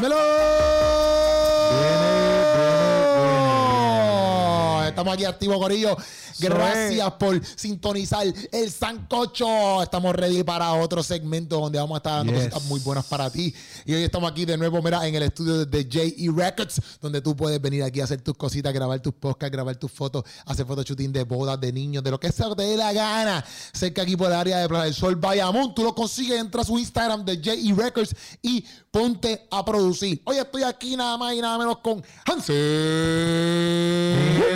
¡Melo! Estamos aquí activos, Corillo. Gracias por sintonizar el Sancocho. Estamos ready para otro segmento donde vamos a estar dando Yes. cositas muy buenas para ti. Y hoy estamos aquí de nuevo, mira, en el estudio de J.E. Records, donde tú puedes venir aquí a hacer tus cositas, grabar tus podcasts, grabar tus fotos, hacer photoshooting de bodas, de niños, de lo que sea que te dé la gana. Cerca aquí por el área de Plaza del Sol, Bayamón. Tú lo consigues, entra a su Instagram de J.E. Records y ponte a producir. Hoy estoy aquí nada más y nada menos con Hansel.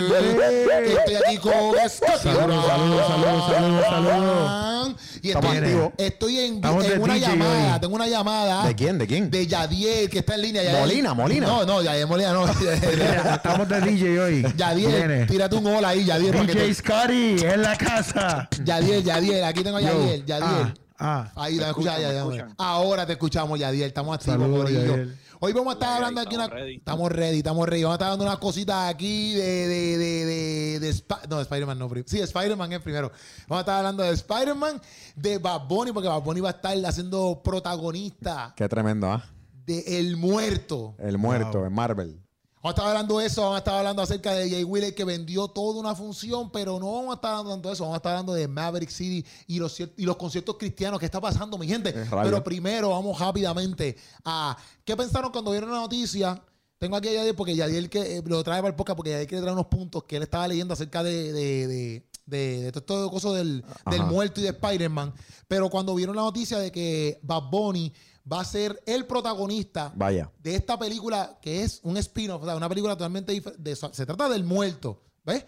Estoy aquí con Saludos, saludos, saludos, saludos, saludos. Y Estamos estoy, activos. estoy en, en una DJ llamada. hoy. Tengo una llamada. ¿De quién? ¿De quién? De Yadiel, que está en línea. Yadiel. Molina, Molina. No, no, Yadiel Molina no. Estamos de DJ hoy. Yadiel, Viene. tírate un hola ahí, Yadiel. DJ te- Scotty en la casa. Yadiel, Yadiel, aquí tengo a. Yadiel, Yadiel. Ah, ah. Ahí, escuchan, me Yadiel. Ahora te escuchamos, Yadiel. Estamos activos, Saludos. Yadiel. Hoy vamos a estar hablando aquí. estamos Una... ready. Estamos ready, estamos ready. Vamos a estar dando unas cositas aquí de. de, de, de, de Sp- no, de Spider-Man no. Sí, Spider-Man es primero. Vamos a estar hablando de Spider-Man, de Bad Bunny, porque Bad Bunny va a estar haciendo protagonista Qué tremendo, ¿ah? de El Muerto. El muerto Wow. en Marvel. Vamos a estar hablando de eso, vamos a estar hablando acerca de Jay Wheeler que vendió toda una función, pero no vamos a estar hablando de eso, vamos a estar hablando de Maverick City y los, y los conciertos cristianos. ¿Qué está pasando, mi gente? Pero primero vamos rápidamente a ¿qué pensaron cuando vieron la noticia? Tengo aquí a Yadiel porque Yadiel que eh, lo trae para el podcast porque Yadiel quiere traer unos puntos que él estaba leyendo acerca de, de, de, de, de todo esto cosa del, del muerto y de Spider-Man. Pero cuando vieron la noticia de que Bad Bunny va a ser el protagonista Vaya. de esta película que es un spin-off, o sea, una película totalmente diferente. Se trata del muerto, ¿ves?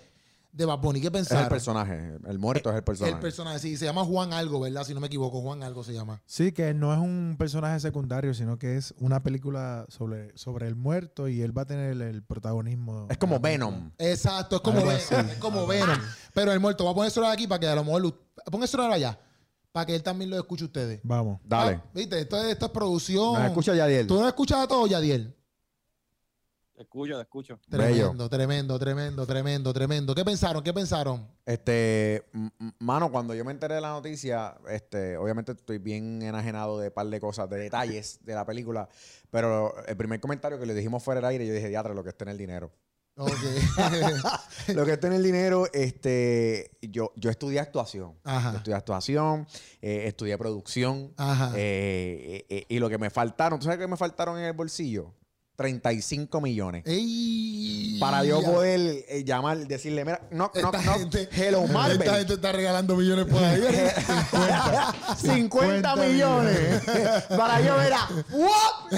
De Bad Bunny. ¿Qué Es el personaje. El muerto es el personaje. El personaje, sí, se llama Juan Algo, ¿verdad? Si no me equivoco, Juan Algo se llama. Sí, que no es un personaje secundario, sino que es una película sobre, sobre el muerto y él va a tener el, el protagonismo. es como Venom. Exacto, es como, Algo Ven- así. es como Venom. Pero el muerto, va a poner eso aquí para que a lo mejor. lo- Pon eso allá, para que él también lo escuche ustedes. Vamos. Dale. Ah, ¿Viste? Esto es, esto es producción. ¿Me escucha Yadiel? ¿Tú no escuchas a todo, Yadiel? Te escucho, te escucho. Bello. Tremendo, tremendo, tremendo, tremendo, tremendo. ¿Qué pensaron? ¿Qué pensaron? Este, mano, cuando yo me enteré de la noticia, este, obviamente estoy bien enajenado de un par de cosas, de detalles de la película, pero el primer comentario que le dijimos fuera del aire, yo dije, diatra, lo que está en el dinero. Lo que está en el dinero, este, yo, yo estudié actuación. Ajá. Yo estudié actuación, eh, estudié producción, Ajá. eh, eh, y lo que me faltaron, ¿tú sabes qué me faltaron en el bolsillo? 35 millones. Ey, Para yo poder eh, llamar, decirle, mira, no, no, no, gente- hello Marvel. Esta gente está regalando millones por ahí. 50, 50 millones. Para yo, mira, ¿what?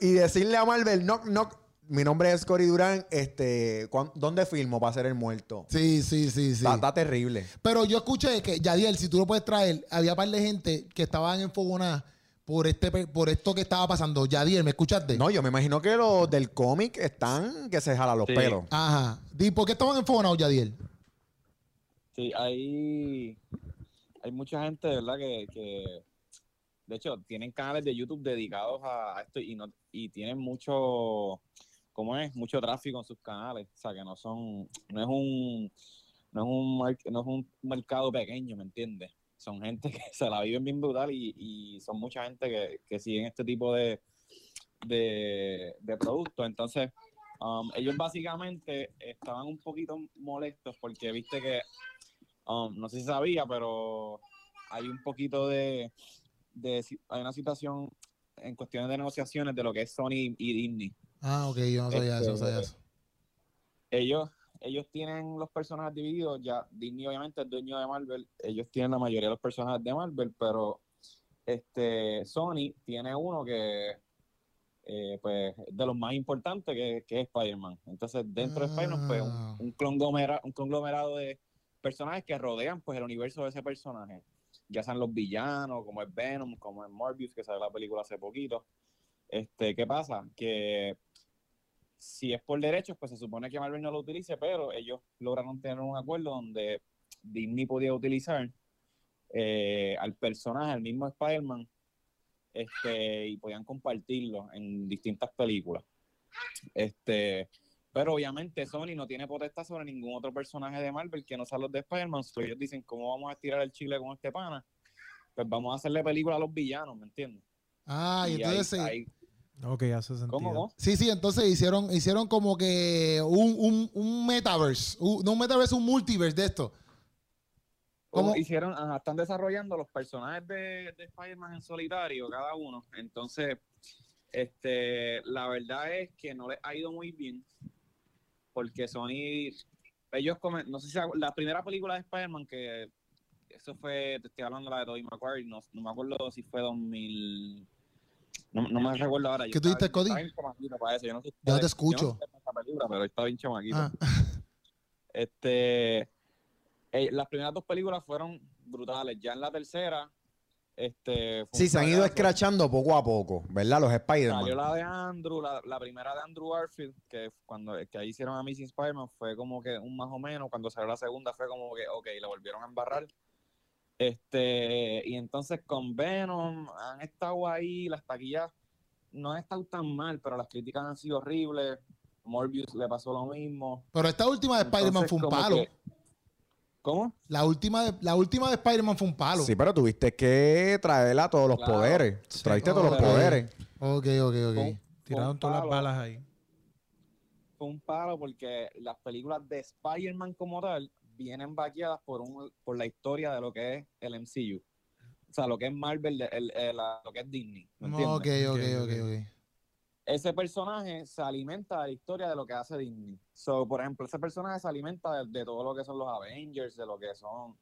y decirle a Marvel, no, no, mi nombre es Cory Durán, este, ¿cuán- ¿dónde filmo para ser el muerto? Sí, sí, sí, sí. Está, está terrible. Pero yo escuché que, Yadiel, si tú lo puedes traer, había par de gente que estaban enfogonadas por, este, pe- por esto que estaba pasando. Yadiel, ¿me escuchaste? No, yo me imagino que los del cómic están que se jalan los Sí. pelos. Ajá. Di, ¿Por qué estaban enfogonados, Yadiel? Sí, hay, hay mucha gente, ¿verdad? Que, que, de hecho, tienen canales de YouTube dedicados a, esto y, no, y tienen mucho, ¿cómo es? Mucho tráfico en sus canales. O sea, que no son, no es un, no es un, no es un mercado pequeño, ¿me entiendes? Son gente que se la viven bien brutal y, y son mucha gente que, que siguen este tipo de, de, de productos. Entonces, um, ellos básicamente estaban un poquito molestos porque viste que Um, no sé si sabía, pero hay un poquito de, de hay una situación en cuestiones de negociaciones de lo que es Sony y Disney. Ah, ok, yo no sabía eso, no sabía Este, eso. Ellos, ellos tienen los personajes divididos, ya Disney obviamente es dueño de Marvel, ellos tienen la mayoría de los personajes de Marvel, pero este Sony tiene uno que eh, pues es de los más importantes que, que es Spider-Man. Entonces, dentro de Spider-Man, pues Ah. un, un, conglomera- un conglomerado de personajes que rodean pues el universo de ese personaje. Ya sean los villanos, como es Venom, como es Morbius, que sale la película hace poquito. Este, ¿qué pasa? Que si es por derechos, pues se supone que Marvel no lo utilice, pero ellos lograron tener un acuerdo donde Disney podía utilizar eh, al personaje, al mismo Spider-Man, este, y podían compartirlo en distintas películas. Este, pero obviamente Sony no tiene potestad sobre ningún otro personaje de Marvel que no sea los de Spider-Man. So ellos dicen, ¿cómo vamos a estirar el chile con este pana? Pues vamos a hacerle película a los villanos, ¿me entiendes? Ah, y, entonces... ahí- sí. ahí- Ok, hace sentido. ¿Cómo, cómo? Sí, sí, entonces hicieron, hicieron como que un, un, un metaverse, un- no un metaverse, un multiverse de esto. ¿Cómo? Como hicieron, ajá, están desarrollando los personajes de, de Spider-Man en solitario, cada uno. Entonces, este, la verdad es que no les ha ido muy bien. Porque Sony, ellos comen, no sé si la primera película de Spider-Man que eso fue, te estoy hablando de la de Tobey Maguire, no, no me acuerdo si fue 2000, no, no me recuerdo ahora. yo ¿Qué tú dijiste, Cody? para eso, yo no sé no te escucho. Yo no sé película, pero estaba bien chamaquito. Ah, Este, eh, las primeras dos películas fueron brutales. Ya en la tercera, este, Sí, se han ido escrachando poco a poco, ¿verdad? Los Salió Spider-Man. la de Andrew, la, la primera de Andrew Garfield, que cuando que ahí hicieron Amazing Spider-Man fue como que un más o menos. Cuando salió la segunda fue como que, ok, la volvieron a embarrar. Este, y entonces con Venom han estado ahí, las taquillas no han estado tan mal, pero las críticas han sido horribles. Morbius le pasó lo mismo. pero esta última de Spider-Man fue un palo. que- ¿Cómo? La última de, la última de Spider-Man fue un palo. Sí, pero tuviste que traerla todos los Claro. poderes. Sí. Traiste Oh, todos los poderes. Ok, ok, ok. Fue- Tiraron un todas las balas ahí. fue un palo porque las películas de Spider-Man como tal vienen vaqueadas por, un, por la historia de lo que es el MCU. O sea, lo que es Marvel, el- el- la- lo que es Disney. Ok, ok, ok. ok. Ese personaje se alimenta de la historia de lo que hace Disney. So, por ejemplo, ese personaje se alimenta de, de todo lo que son los Avengers, de lo que son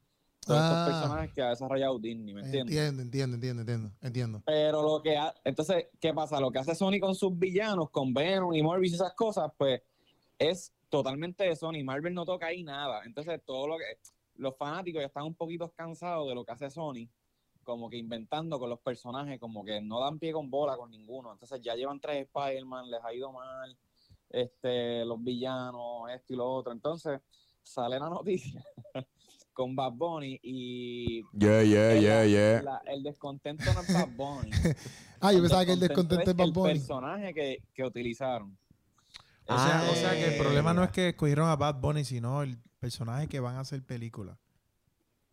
todos Ah. estos personajes que ha desarrollado Disney, ¿me entiendes? Entiendo, entiendo, entiendo, entiendo, entiendo. Pero lo que ha- entonces, ¿qué pasa? Lo que hace Sony con sus villanos, con Venom y Morbius y esas cosas, pues es totalmente de Sony. Marvel no toca ahí nada. Entonces, todo lo que los fanáticos ya están un poquito cansados de lo que hace Sony, como que inventando con los personajes, como que no dan pie con bola con ninguno. Entonces, ya llevan tres Spider-Man, les ha ido mal, este, los villanos, esto y lo otro. Entonces, sale la noticia con Bad Bunny y Yeah, yeah, el- yeah, yeah. la- el descontento no es Bad Bunny. Ah, yo pensaba que el descontento es Bad el Bunny. personaje que, que utilizaron. O sea, Ah, o sea que el problema no es que escogieron a Bad Bunny, sino el personaje que van a hacer película.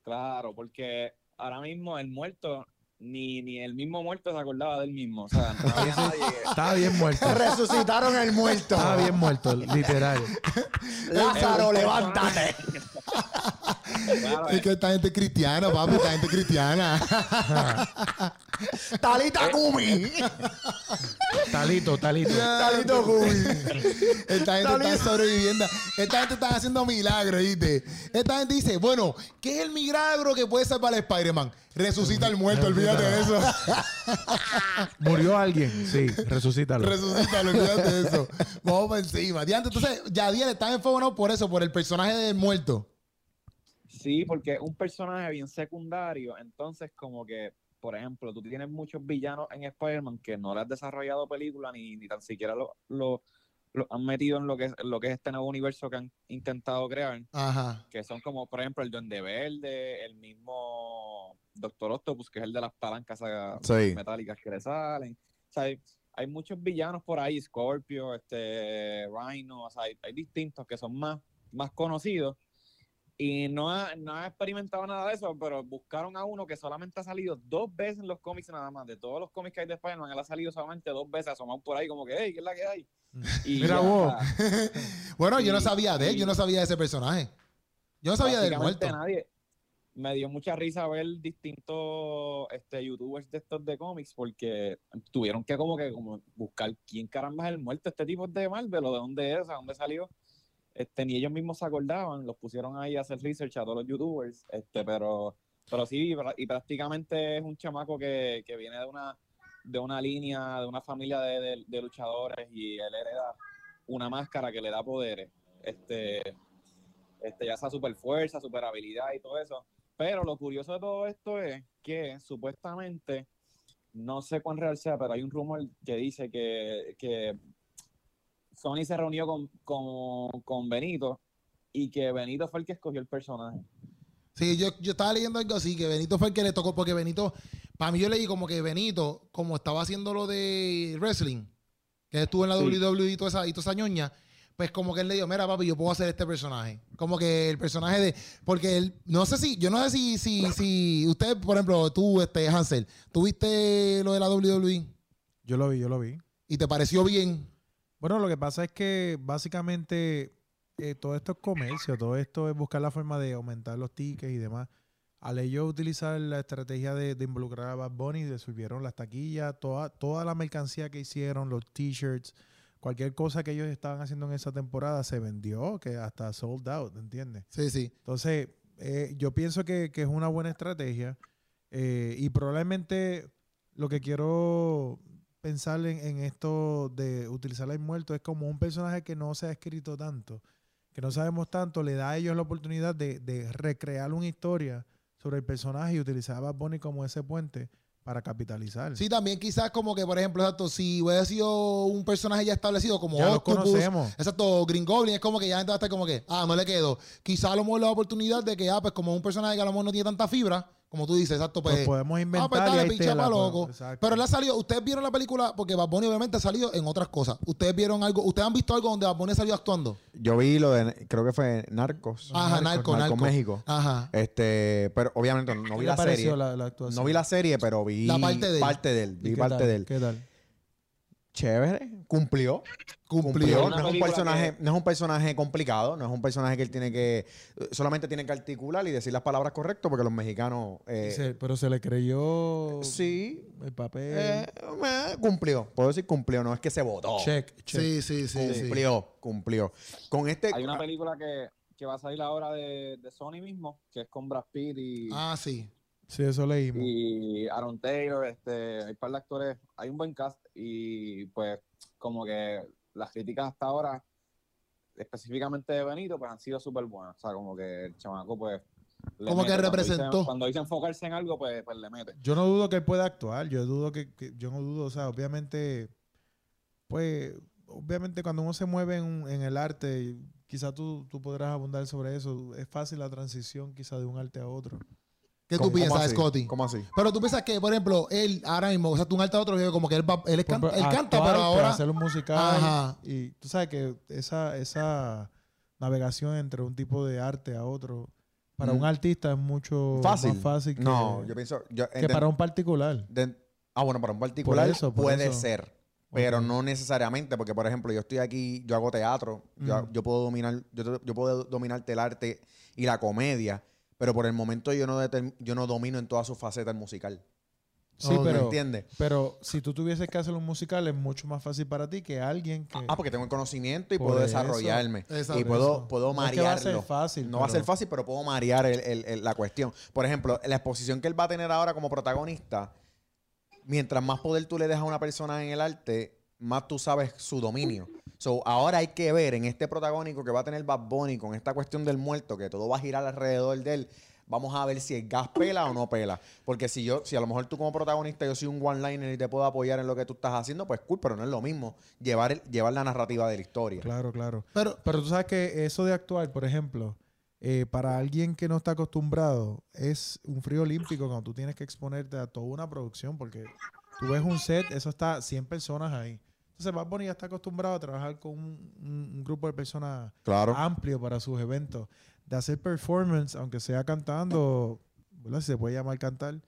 Claro, porque ahora mismo el muerto, ni, ni el mismo muerto se acordaba del mismo. O sea, no había nadie Estaba bien muerto. Resucitaron el muerto. Estaba bien muerto, literal. Lázaro, levántate. Claro, Es que esta gente es cristiana, papi, esta gente es cristiana. Talita Kumi. Talito, talito. Talito Kumi. Esta gente está sobreviviendo. Esta gente está haciendo milagros, ¿viste? Esta gente dice, bueno, ¿qué es el milagro que puede salvar a Spider-Man? Resucita al muerto, olvídate de eso. ¿Murió alguien? Sí, resucítalo. Resucítalo, olvídate de eso. Vamos por encima. Diante, entonces, Yadiel está enfogonado por eso, por el personaje del muerto. Sí, porque es un personaje bien secundario. Entonces, como que, por ejemplo, tú tienes muchos villanos en Spider-Man que no le has desarrollado película ni, ni tan siquiera lo, lo, lo han metido en lo, que es, lo que es este nuevo universo que han intentado crear. Ajá. que son como, por ejemplo, el Duende Verde, el mismo Doctor Octopus, que es el de las palancas ah, Sí. metálicas que le salen. O sea, hay, hay muchos villanos por ahí, Scorpio, este, Rhino, o sea, hay, hay distintos que son más, más conocidos. Y no ha, no ha experimentado nada de eso, pero buscaron a uno que solamente ha salido dos veces en los cómics nada más. De todos los cómics que hay de Spider-Man, él ha salido solamente dos veces, asomado por ahí como que, hey, ¿qué es la que hay? Y Mira vos. o Bueno, yo no sabía de él, yo no sabía de ese personaje. Yo no sabía del muerto. nadie. Me dio mucha risa ver distintos este, youtubers de estos de cómics porque tuvieron que como que como buscar quién caramba es el muerto, este tipo de Marvel o de dónde es, a dónde salió. Este, ni ellos mismos se acordaban, los pusieron ahí a hacer research a todos los youtubers, este, pero, pero sí, y prácticamente es un chamaco que, que viene de una, de una línea, de una familia de, de- de luchadores y él hereda una máscara que le da poderes. Este, este, ya sea super fuerza, super habilidad y todo eso. Pero lo curioso de todo esto es que supuestamente, no sé cuán real sea, pero hay un rumor que dice que, que Sony se reunió con, con, con Benito y que Benito fue el que escogió el personaje. Sí, yo, yo estaba leyendo algo así, que Benito fue el que le tocó, porque Benito, para mí yo leí como que Benito, como estaba haciendo lo de wrestling, que estuvo en la Sí. WWE y toda esa, y toda esa ñoña, pues como que él le dijo, mira papi, yo puedo hacer este personaje. Como que el personaje de, porque él, no sé si, yo no sé si, si, si usted, por ejemplo, tú, este, Hansel, ¿tuviste lo de la WWE? Yo lo vi, yo lo vi. ¿Y te pareció bien? Bueno, lo que pasa es que básicamente eh, todo esto es comercio, todo esto es buscar la forma de aumentar los tickets y demás. Al ellos utilizar la estrategia de, de involucrar a Bad Bunny, resolvieron las taquillas, toda, toda la mercancía que hicieron, los t-shirts, cualquier cosa que ellos estaban haciendo en esa temporada se vendió, que hasta sold out, ¿entiendes? Sí, sí. Entonces, eh, yo pienso que, que es una buena estrategia eh, y probablemente lo que quiero pensar en, en esto de utilizar al muerto es como un personaje que no se ha escrito tanto, que no sabemos tanto, le da a ellos la oportunidad de, de recrear una historia sobre el personaje y utilizar a Bad Bunny como ese puente para capitalizar. Sí, también quizás como que, por ejemplo, exacto, si hubiera sido un personaje ya establecido como ya lo Octopus, conocemos. exacto, Green Goblin, es como que ya la gente va a estar como que, ah, no le quedó. Quizás a lo mejor la oportunidad de que, ah, pues como un personaje que a lo mejor no tiene tanta fibra, como tú dices, exacto, pues... Pues podemos inventar Ah, pues y dale, pinche te la pa' podemos- loco. exacto. Pero él ha salido, ustedes vieron la película, porque Bad Bunny obviamente ha salido en otras cosas. Ustedes vieron algo, ustedes han visto algo donde Bad Bunny salió actuando. Yo vi lo de, creo que fue Narcos. Ajá, narco, Narcos narco. México. Ajá. Este, pero obviamente no ¿Qué vi la serie. la- la actuación? No vi la serie, pero vi La parte de él. parte de él. ¿Y Vi parte tal? de él. ¿Qué tal? Chévere, cumplió. Cumplió. No es un personaje, no es un personaje complicado, no es un personaje que él tiene que solamente tiene que articular y decir las palabras correctas porque los mexicanos eh, Se- pero se le creyó sí el papel. eh, cumplió. Puedo decir cumplió, no es que se votó. check, check. Sí, sí, sí, sí. Cumplió, cumplió. Con este Hay una película que, que va a salir ahora de, de Sony mismo, que es con Brad Pitt y, Ah, sí. Sí, eso leímos. y Aaron Taylor, este, hay un par de actores, hay un buen cast y pues como que las críticas hasta ahora, específicamente de Benito, pues han sido súper buenas. O sea, como que el chamaco pues... le Como que. Cuando representó. dice- Cuando dice enfocarse en algo, pues, pues le mete. Yo no dudo que él pueda actuar. Yo dudo que, que- yo no dudo, o sea, obviamente, pues, obviamente cuando uno se mueve en, en el arte, quizá tú, tú podrás abundar sobre eso. Es fácil la transición quizá de un arte a otro. ¿Qué tú ¿Cómo- cómo piensas, así? Scotty? ¿Cómo así? Pero tú piensas que, por ejemplo, él ahora mismo, o sea, tú un alta otro, como que él, va- él, es can- ejemplo, él canta, actuar, pero ahora. hacer un musical. Ajá. Y tú sabes que esa, esa navegación entre un tipo de arte a otro, para Mm. un artista es mucho Fácil. más fácil que, No, yo pienso yo, que para un particular. de- ah, bueno, para un particular eso, por puede eso. ser. Pero no necesariamente, porque por ejemplo, yo estoy aquí, yo hago teatro, yo, Ujú. yo puedo dominar, yo, yo puedo dominarte el arte y la comedia, pero por el momento yo no yo no domino en toda su faceta el musical. Sí, pero, ¿Entiendes? pero si tú tuvieses que hacer un musical es mucho más fácil para ti que alguien que... Ah, porque tengo el conocimiento y puedo eso. desarrollarme. Exacto. y puedo, puedo No es que va a ser fácil, no va a pero- ser fácil, pero puedo marear el- el- el- la cuestión. Por ejemplo, la exposición que él va a tener ahora como protagonista, mientras más poder tú le dejas a una persona en el arte, más tú sabes su dominio. So, ahora hay que ver en este protagónico que va a tener Bad Bunny con esta cuestión del muerto, que todo va a girar alrededor de él. Vamos a ver si el gas pela o no pela. Porque si yo, si a lo mejor tú como protagonista, yo soy un one-liner y te puedo apoyar en lo que tú estás haciendo, pues cool, pero no es lo mismo llevar, el- llevar la narrativa de la historia. Claro, claro. Pero, Pero tú sabes que eso de actuar, por ejemplo, eh, para alguien que no está acostumbrado, es un frío olímpico cuando tú tienes que exponerte a toda una producción, porque tú ves un set, eso está 100 personas ahí. Entonces Bad Bunny ya está acostumbrado a trabajar con un, un- un grupo de personas Claro. amplio para sus eventos. De hacer performance, aunque sea cantando, ¿verdad? Si se puede llamar cantar,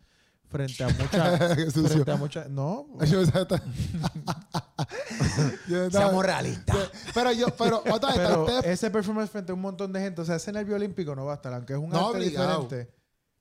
frente a muchas... Frente a muchas... No, Yo. Yo estaba- Seamos realistas. Pero yo, pero otra vez, Pero usted- ese performance frente a un montón de gente, o sea, ese nervio olímpico no va a estar, aunque es un No, arte obligado. diferente.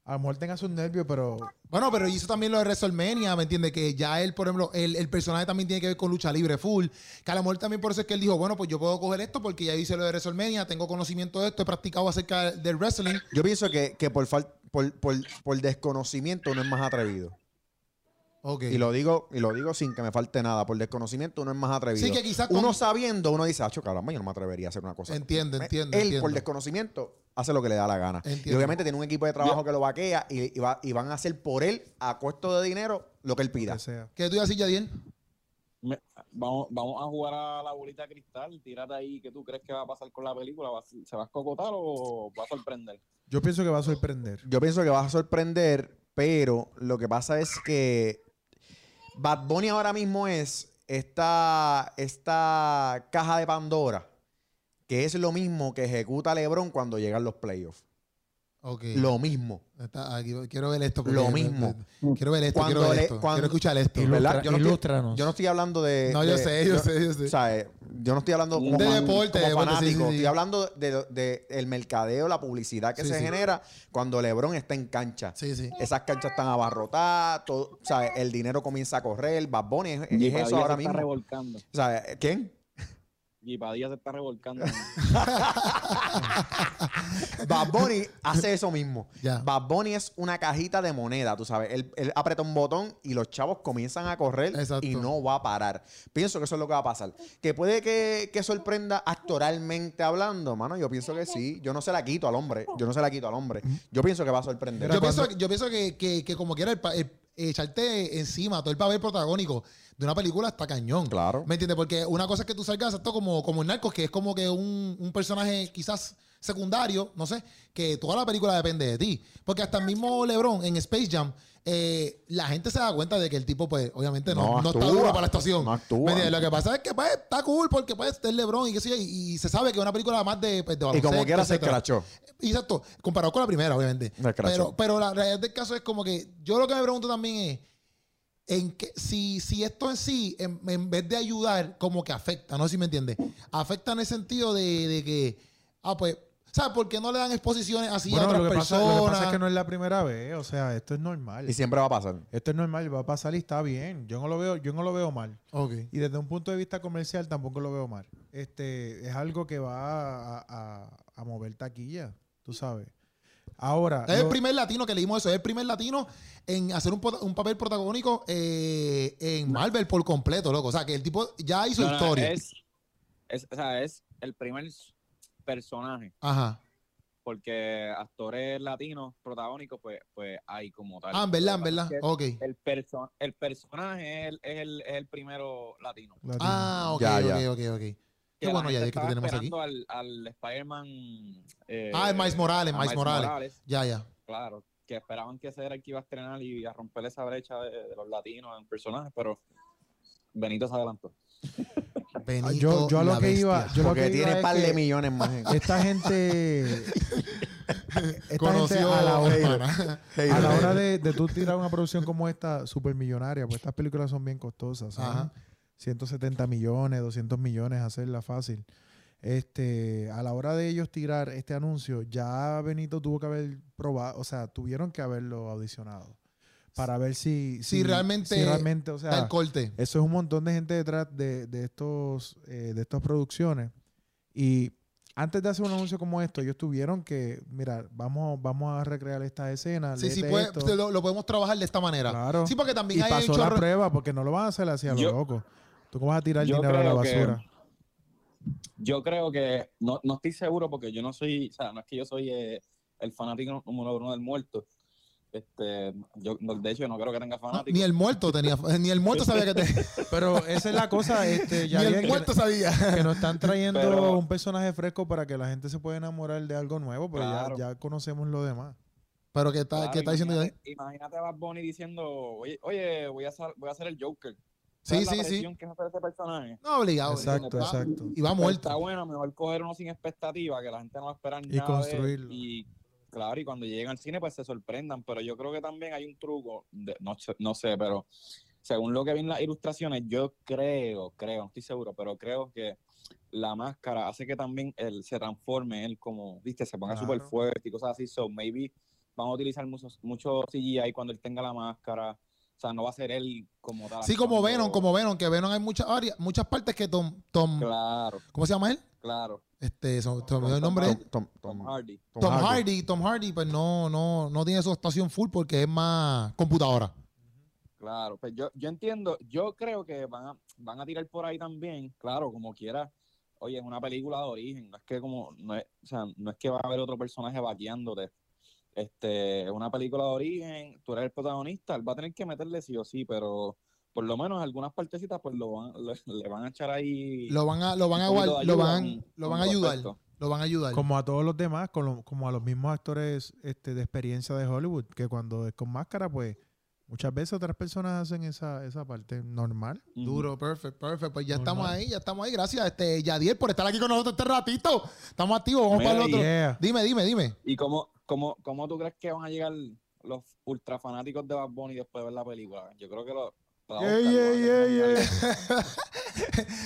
A lo mejor tenga sus nervios, pero Bueno, pero hizo también lo de WrestleMania, ¿me entiendes? Que ya él, por ejemplo, el, el personaje también tiene que ver con lucha libre full. Que a lo mejor también por eso es que él dijo, bueno, pues yo puedo coger esto porque ya hice lo de WrestleMania, tengo conocimiento de esto, he practicado acerca del wrestling. Yo pienso que, que por, fal- por, por, por desconocimiento uno es más atrevido. Ok. Y lo digo y lo digo sin que me falte nada. Por desconocimiento uno es más atrevido. Sí, que quizás Uno con- sabiendo, uno dice, acho, caramba, yo no me atrevería a hacer una cosa. Entiendo, entiendo, Él, entiendo. por desconocimiento, hace lo que le da la gana. Entiendo. Y obviamente tiene un equipo de trabajo que lo vaquea y, y va- y van a hacer por él, a costo de dinero, lo que él pida. que sea. ¿Qué tú ibas a decir, Yadiel? Me- vamos, vamos a jugar a la bolita de cristal. Tírate ahí. ¿Qué tú crees que va a pasar con la película? ¿Va ¿Se va a escocotar o va a sorprender? Yo pienso que va a sorprender. Yo pienso que vas a sorprender, pero lo que pasa es que Bad Bunny ahora mismo es esta, esta caja de Pandora que es lo mismo que ejecuta LeBron cuando llegan los playoffs. Ok. Lo mismo. Está aquí, quiero ver esto. Lo mismo. Quiero ver esto, Cuando quiero ver le- esto. cuando- quiero escuchar esto. ¿verdad? Yo no estoy- ilústranos. Yo no estoy hablando de. No, yo de- sé, yo sé, yo sé. O sea, eh, yo no estoy hablando como, De fan- deporte, como deporte, fanático. sí, sí. Estoy hablando de, de el mercadeo, la publicidad que Sí, se sí. genera cuando LeBron está en cancha. Sí, sí. Esas canchas están abarrotadas, todo, o sea, el dinero comienza a correr, Bad Bunny es, es Y eso ahora está mismo. revolcando. O sea, ¿quién? Y Padilla se está revolcando. Bad Bunny hace eso mismo. Ya. Bad Bunny es una cajita de moneda, tú sabes. Él, él aprieta un botón y los chavos comienzan a correr Exacto. y no va a parar. Pienso que eso es lo que va a pasar. Que puede que, que sorprenda actoralmente hablando, mano. Yo pienso que sí. Yo no se la quito al hombre. Yo no se la quito al hombre. Yo pienso que va a sorprender. Yo pienso, yo pienso que, que, que como quiera el pa- el- echarte encima todo el papel protagónico de una película está cañón. Claro. ¿Me entiendes? Porque una cosa es que tú salgas esto como, como en Narcos, que es como que un, un personaje quizás secundario, no sé, que toda la película depende de ti. Porque hasta el mismo LeBron en Space Jam, eh, la gente se da cuenta de que el tipo, pues, obviamente no, No no está duro para la actuación. No actúa. ¿Me entiendes? Lo que pasa es que, pues, está cool porque, pues, es LeBron y qué sé yo, y, y se sabe que es una película más de, pues, de y como quiera se escrachó. Exacto, comparado con la primera, obviamente. Pero, pero la realidad del caso es como que yo lo que me pregunto también es en que si, si esto en sí, en, en vez de ayudar, como que afecta, no sé si me entiendes, afecta en el sentido de, de que, ah, pues, ¿sabes por qué no le dan exposiciones así a otras lo que, pasa, personas? lo que pasa es que no es la primera vez, o sea, esto es normal. Y siempre va a pasar. Esto es normal, va a pasar y está bien. Yo no lo veo, yo no lo veo mal. Ok. Y desde un punto de vista comercial tampoco lo veo mal. Este es algo que va a, a- a mover taquilla, tú sabes. Ahora, Es el primer latino que leímos eso, es el primer latino en hacer un, papel protagónico eh, en Marvel por completo, loco. O sea, que el tipo ya hizo No, no, historia. Es, es, o sea, es el primer personaje. Ajá. Porque actores latinos protagónicos, pues, pues hay como tal. Ah, en verdad, en verdad. Ok. El, perso- el personaje es el, es, el, es el primero latino. latino. Ah, ok, Ya, ok, ya. ok, ok. Qué bueno, ya que tenemos aquí. Al, al Spider-Man. eh, Ah, el Miles Morales, Miles Morales. Ya, ya. Claro, que esperaban que ese era el que iba a estrenar y a romper esa brecha de, de los latinos en personajes, pero Benito se adelantó. Benito yo, yo a lo que iba, yo lo Porque que iba tiene es par que de millones más. esta gente, esta Conoció gente a la hora, a la hora de, de tú tirar una producción como esta, super millonaria, pues estas películas son bien costosas, son Ajá. 170 millones, 200 millones, hacerla fácil. Este, a la hora de ellos tirar este anuncio, ya Benito tuvo que haber probado, o sea, tuvieron que haberlo audicionado para ver si, Si realmente si realmente, o sea, el corte. eso es un montón de gente detrás de, de estos eh, de estas producciones y antes de hacer un anuncio como esto, ellos tuvieron que, mira, vamos, vamos a recrear esta escena. Sí, sí, puede- lo, lo podemos trabajar de esta manera. Claro. Sí, porque también y hay pasó la prueba porque no lo van a hacer así a lo Yo- loco. ¿Tú cómo vas a tirar yo dinero a la que- basura? Yo creo que, no, no estoy seguro porque yo no soy, o sea, no es que yo soy eh, el fanático número uno del muerto. Este, yo, no, de hecho, no creo que tenga No, fanáticos. ni el muerto tenía, ni el muerto sabía que te, Pero esa es la cosa, este, ya ni el que, muerto sabía. que nos están trayendo Pero- un personaje fresco para que la gente se pueda enamorar de algo nuevo, pero ya- Claro. ya, conocemos lo demás. Pero que está, Claro, que está diciendo ya. imagínate, a Bad Bunny diciendo, oye, oye voy, a hacer, voy a hacer el Joker. Sí, ¿Sabes sí, sí. que es hacer ese personaje? No, obligado. Exacto, exacto. Y va Pues muerto. Está bueno, mejor coger uno sin expectativa, que la gente no va a esperar Y nada él, construirlo. Y claro, y cuando lleguen al cine, pues se sorprendan. Pero yo creo que también hay un truco, de- no, sé- no sé, pero según lo que vi en las ilustraciones, yo creo, creo, no estoy seguro, pero creo que la máscara hace que también él se transforme, él como, viste, se ponga Claro. súper fuerte y cosas así. So, maybe vamos a utilizar mucho, mucho CGI cuando él tenga la máscara. O sea, no va a ser él como tal. Sí, como Venom, como Venom, que Venom hay muchas áreas, muchas partes que Tom, Tom, Claro, ¿cómo se llama él? claro. Este, se me olvidó el Tom nombre. de él. Tom, Tom Tom- Hardy. Tom Hardy, Tom Hardy, pues no, no, no tiene su actuación full porque es más computadora. Claro, pues yo, yo entiendo, yo creo que van a, van a tirar por ahí también, claro, como quiera. Oye, es una película de origen, no es que como, no es, o sea, no es que va a haber otro personaje vaqueándote. Este, es una película de origen, tú eres el protagonista, él va a tener que meterle sí o sí, pero por lo menos algunas partecitas pues lo van, le, le van a echar ahí. Lo van a, lo van a, lo van, un- lo van a ayudar, lo van a ayudar. Como a todos los demás, con lo- como a los mismos actores este, de experiencia de Hollywood, que cuando es con máscara, pues Muchas veces otras personas hacen esa, esa parte normal. Duro, perfecto, perfecto. Pues ya Normal. estamos ahí, ya estamos ahí. Gracias, este, Yadiel, por estar aquí con nosotros este ratito. Estamos activos, vamos Mira, para el otro. Yeah. Dime, dime, dime. ¿Y cómo, cómo, cómo tú crees que van a llegar los ultra fanáticos de Bad Bunny después de ver la película? Yo creo que lo. la Yeah, yeah, yeah.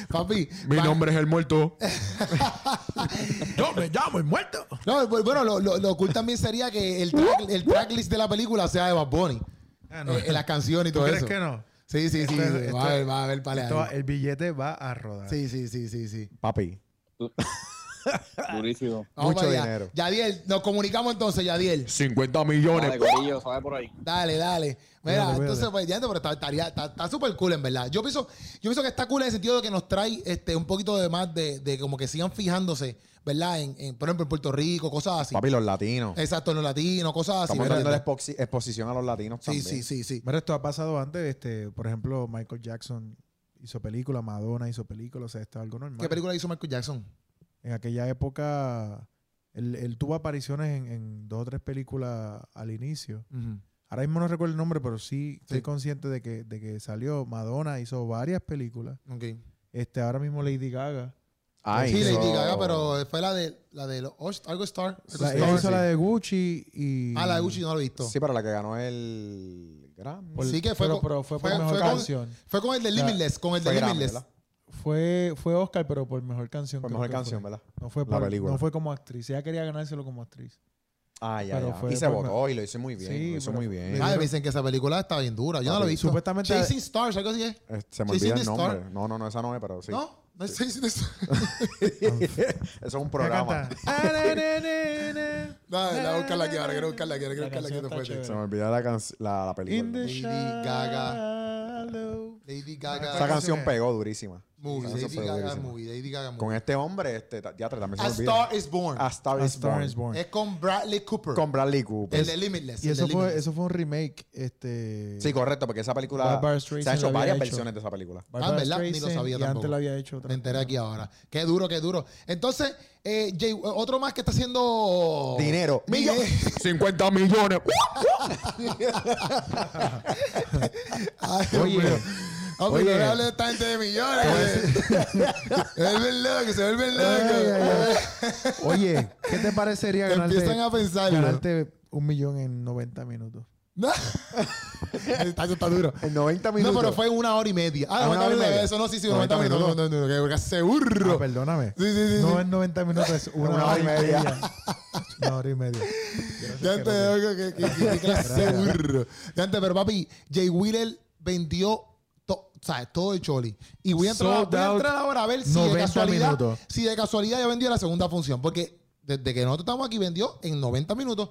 Papi. Mi va- nombre es el muerto. Yo me llamo el muerto. No, bu- bueno, lo, lo, lo cool también sería que el, track, el tracklist de la película sea de Bad Bunny. Ah, no. Eh, en las canciones y ¿Tú todo crees eso. que no? Sí, sí, sí. Esto es- sí. esto va a haber, va a haber pale Esto el billete va a rodar. Sí, sí, sí, sí, sí. Papi. Durísimo. Vamos Mucho allá. dinero. Yadiel, nos comunicamos entonces, Yadiel. 50 millones. Dale, Corillo, ¿sabes por ahí? Dale, dale. Mira, entonces, pues, ya, pero está- estaría, está, está súper cool, en verdad. Yo pienso, yo pienso que está cool en el sentido de que nos trae este, un poquito de más de, de como que sigan fijándose, ¿verdad? En, en, por ejemplo, en Puerto Rico, cosas así. Papi, los latinos. Exacto, en los latinos, cosas así. Estamos dando la exposi- exposición a los latinos Sí, también. sí, sí, sí. Mira, esto ha pasado antes. Este, por ejemplo, Michael Jackson hizo película, Madonna hizo película, o sea, esto es algo normal. ¿Qué película hizo Michael Jackson? En aquella época, él, él tuvo apariciones en, en dos o tres películas al inicio. Ahora mismo no recuerdo el nombre, pero sí estoy Sí. consciente de que, de que salió. Madonna hizo varias películas. Ok. Este, ahora mismo Lady Gaga. Ay, sí, Lady Gaga, pero fue la de la de los Osh- algo Star. algo La, Star. ella hizo sí. la de Gucci y. Ah, la de Gucci no lo he visto. Sí, pero la que ganó el Grammy. por- sí que fue pero, con- pero fue por fue- mejor fue con- canción. Fue con el de La- Limitless, con el de Grammy, Limitless. ¿verdad? Fue, fue Oscar, pero por mejor canción. Por mejor canción, fue. ¿verdad? No fue, La por- película. no fue como actriz. Ella quería ganárselo como actriz. Ah, ya, Pero ya. fue Y se votó y lo hizo muy bien. Sí, lo hizo pero- muy bien. Ah, dicen que esa película está bien dura. Yo no la he Papi, visto. supuestamente- Chasing Stars, algo así es. Eh, Se me olvida el Star. nombre. No, no, no, esa no es, pero sí. No, no es Chasing the Stars. Eso es un programa. Dale, la buscarla aquí ahora, quiero buscarla aquí, ahora, quiero La aquí canción después. está Se me olvida la, canc- la, la película. The Lady Gaga. Lady Esa Gaga. canción pegó durísima. Movie, Lady fue Gaga movie, Lady Gaga movie. Con este hombre, este, ya también se A me olvida. Star is Born. A Star A is Star Born. is Born. Es con Bradley Cooper. Con Bradley Cooper. el de Limitless. Y el de eso fue, Limitless. eso fue un remake. Este, Sí, correcto, porque esa película Barbara se Streisand han hecho la había varias hecho. versiones de esa película. Barbara Ah, ¿verdad? Ni lo Streisand, sabía y tampoco. antes la había hecho otra. Me enteré aquí ahora. Qué duro, qué duro. Entonces, eh, Jay, otro más que está haciendo... Dinero. Miguel. 50 millones. Ay, Oye, mío. Papi, oye. no le hable a esta gente de millones. se vuelven locos, se vuelven locos. Oye, ¿qué te parecería ganarte, Empiezan a pensarlo. ganarte un millón en 90 minutos? No. está, está duro. En 90 minutos. No, pero fue una hora y media. Ah, 90 una hora y minutos. media. Eso no, sí, sí, 90 90 minutos. No, no, no, que burro. Ah, perdóname. Sí, sí, sí. No es 90 minutos, es una, Una hora y media. Una hora y media. Ya te digo que, que, que, que clase burro. Ya te, pero papi, Jay Wheeler vendió o sea, todo el choli. Y voy a, entrar, Sold voy a entrar ahora a ver si de 90 casualidad, minutos. si de casualidad ya vendió la segunda función. Porque desde que nosotros estamos aquí, vendió en 90 minutos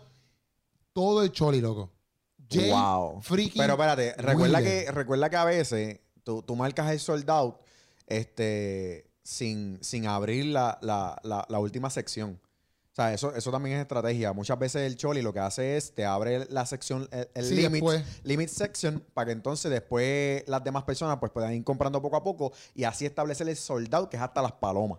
todo el choli, loco. Jay wow. freaking Pero espérate, recuerda Wheeler. que, recuerda que a veces tú, tú marcas el sold out este, sin, sin abrir la, la, la, la última sección. O sea, eso, eso también es estrategia. Muchas veces el Choli lo que hace es te abre la sección, el, el Sí, limit, limit section, para que entonces después las demás personas pues puedan ir comprando poco a poco y así establecer el sold out, que es hasta las palomas.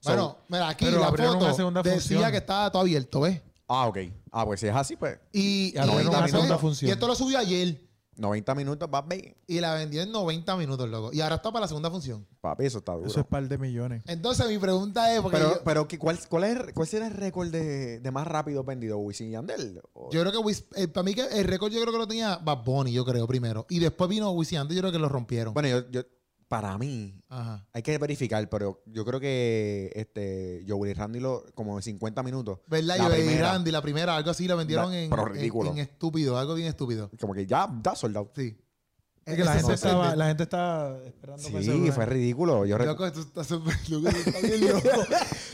So- Bueno, mira, aquí la foto una segunda decía función. que estaba todo abierto, ¿ves? ah, ok. Ah, pues si es así, pues Y, Y una después- segunda función. y esto lo subió ayer. 90 minutos, papi. Y la vendió en 90 minutos, loco. Y ahora está para la segunda función. Papi, eso está duro. Eso es par de millones. Entonces, mi pregunta es, porque Pero, yo, pero ¿qué- ¿cuál, cuál, es, ¿cuál será el récord de, de más rápido vendido? ¿Wisin y Yandel? ¿O- yo creo que Wis- eh, para mí que el récord yo creo que lo tenía Bad Bunny, yo creo, primero. Y después vino Wisin y Yandel, yo creo que lo rompieron. Bueno, yo, yo- para mí, Ajá. hay que verificar, pero yo creo que este, Joe Willy Randy lo, como en 50 minutos. ¿Verdad? La y. Randy, la primera, algo así, lo vendieron La- en, pero en- ridículo. en estúpido, algo bien estúpido. Como que ya da soldado. Sí. Es que la gente, estaba, de- la gente estaba esperando Sí, fue ridículo. Yo Loco, esto está súper loco, está bien loco.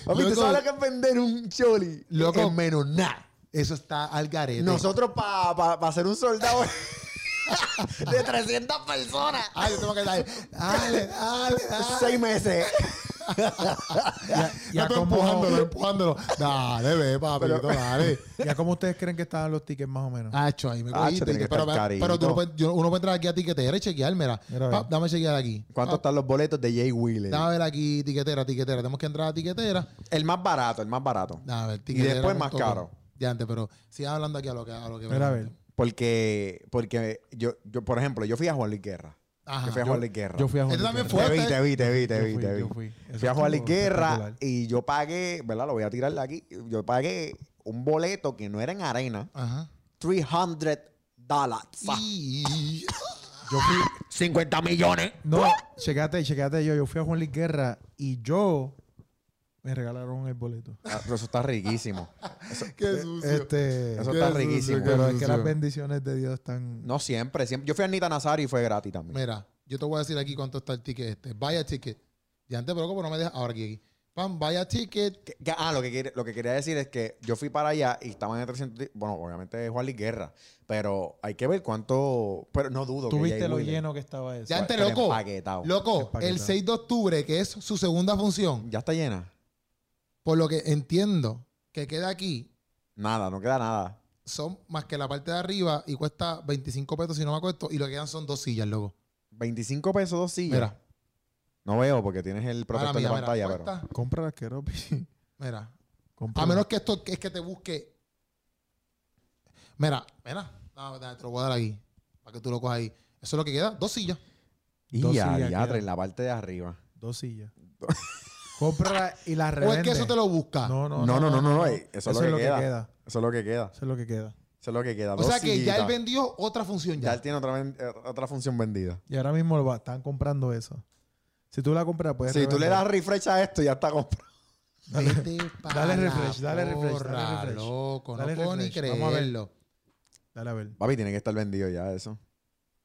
Papi, ¿tú sabes lo que es vender un choli? Loco. En menos nada. Eso está al garete. Nosotros para pa, pa hacer un soldado de 300 personas. Ay, yo tengo que dar. Dale, dale, dale. Seis meses. Ya, ya Estoy como, empujándolo, empujándolo. Dale, ve, papito, dale. ya como ustedes creen que estaban los tickets más o menos. Hacho, ahí me tiene que pero, estar pero tú yo- uno puede entrar aquí a tiquetera y chequear, mira. Mira, Pa, ve. dame chequear aquí. ¿Cuánto Pa, están los boletos de Jay Wheeler? Dame ver aquí, tiquetera, tiquetera. Tenemos que entrar a tiquetera. El más barato, el más barato. Dame ver, Y tiquetera. después más com. caro. Ya antes, pero sigan hablando aquí a lo que a lo que Mira, a ver. Porque, porque yo, yo, por ejemplo, yo fui a Juan Luis Guerra. Ajá. yo fui a Juan Luis Guerra. Yo fui a Juan Luis también Guerra. fue. te vi, te vi, te vi, te vi, fui, te vi. yo fui. A Juan Luis Guerra y yo pagué, ¿verdad? Lo voy a tirar de aquí. Yo pagué un boleto que no era en arena. Ajá. 300 dólares. Y... Yo fui, 50 millones. No, checate, checate yo. Yo fui a Juan Luis Guerra y yo me regalaron el boleto. Ah, pero eso está riquísimo. Qué sucio. Este, Eso Qué está sucio, riquísimo. pero es que sucio. las bendiciones de Dios están. No siempre, siempre. Yo fui a Anita Nazario y fue gratis también. Mira, yo te voy a decir aquí cuánto está el ticket este. Vaya ticket. Ya antes, pero como no me dejas. Ahora aquí, aquí. Pam, vaya ticket. Que- que- ah, lo que, quiere- lo que quería decir es que yo fui para allá y estaban en 300. di- Bueno, obviamente es Juan Luis Guerra. Pero hay que ver cuánto. Pero no dudo Tú que viste Jay lo lleno que estaba eso. Ya antes, loco. empaquetado. Loco, Empaquetado. el 6 de octubre, que es su segunda función, Ya está llena. Por lo que entiendo que queda aquí, Nada, no queda nada. son más que la parte de arriba y cuesta 25 pesos si no me acuerdo, y lo que quedan son dos sillas, loco. 25 pesos dos sillas. Mira, No veo porque tienes el protector mira, de mira, pantalla, pero. Compra la Keropi. Mira, Compra a menos que esto es que te busque. Mira, mira, no, te lo voy a dar aquí, para que tú lo cojas ahí. Eso es lo que queda, dos sillas. Y Dos ya, sillas en la parte de arriba. dos sillas. Compra y la ¿O revende. es que eso te lo busca? No, no, No, no, no, no, no, ey, eso, Eso es lo que, queda. Eso es lo que queda. Eso es lo que queda. Eso es lo que queda. o Dos sea que ya él vendió otra función Ya ya. él tiene otra, eh, otra función vendida. Y ahora mismo lo va- están comprando eso. Si tú la compras, puedes Si tú le das refresh a esto, ya está comprado. Dale la refresh, dale refresh, dale refresh. loco, Dale no puedo ni refresh, vamos a ver. creerlo. Dale a ver. Papi, tiene que estar vendido ya eso.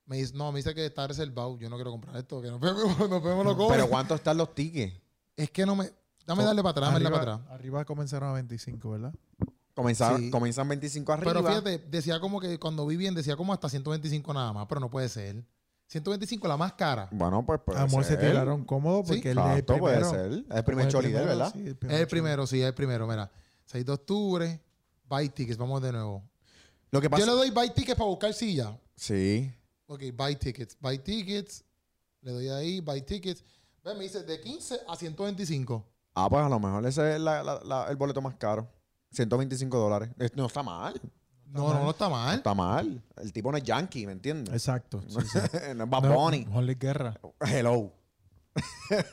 Me dice, no, me dice que está reservado. Yo no quiero comprar esto. Que nos vemos, nos vemos los Pero ¿cuánto están los tickets? Es que no me. Dame darle para atrás, dame darle para arriba, atrás. arriba comenzaron a 25, ¿verdad? Comenzan, Sí. comienzan 25 arriba. Pero fíjate, decía como que cuando vi bien, decía como hasta 125 nada más, pero no puede ser. 125 la más cara. Bueno, pues puede Amor, se tiraron cómodo Sí, porque es el Exacto, puede primero. ser. Es el primer Como choli de él, primero, ¿verdad? sí, el Es primer el choli. primero, sí, es el primero. Mira, 6 de octubre, buy tickets, vamos de nuevo. Lo que pasa... Yo le doy buy tickets para buscar silla. Sí. Ok, buy tickets, buy tickets. Le doy ahí, buy tickets. Ve, me dice de 15 a 125. Ah, pues a lo mejor ese es la- la- la- el boleto más caro. 125 dólares. Es- No está mal. No, no, no está No mal. está mal. El tipo no es yankee, ¿me entiendes? Exacto. sí, sí. no es Bad No, Bunny. Juan Luis Guerra. Hello.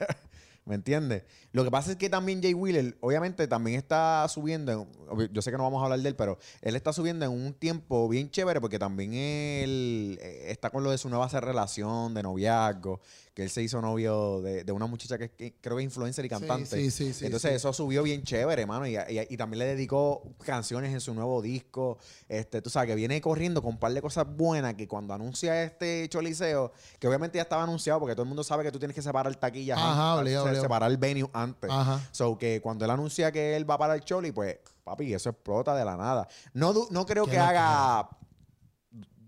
¿Me entiendes? Lo que pasa es que también Jay Wheeler, obviamente, también está subiendo. en- obvi- yo sé que no vamos a hablar de él, pero él está subiendo en un tiempo bien chévere porque también él eh, está con lo de su nueva relación, de noviazgo, que él se hizo novio de, de una muchacha que, creo que es influencer y cantante. Sí, sí, sí. sí, Entonces eso subió bien chévere, mano. Y, y- y también le dedicó canciones en su nuevo disco. Este, tú sabes, que viene corriendo con un par de cosas buenas que cuando anuncia este choliseo, que obviamente ya estaba anunciado porque todo el mundo sabe que tú tienes que separar taquillas. Ajá, antes, obligado, separar el venue antes. Ajá. So que cuando él anuncia que él va para el choli, pues, papi, eso explota de la nada. No, no creo que haga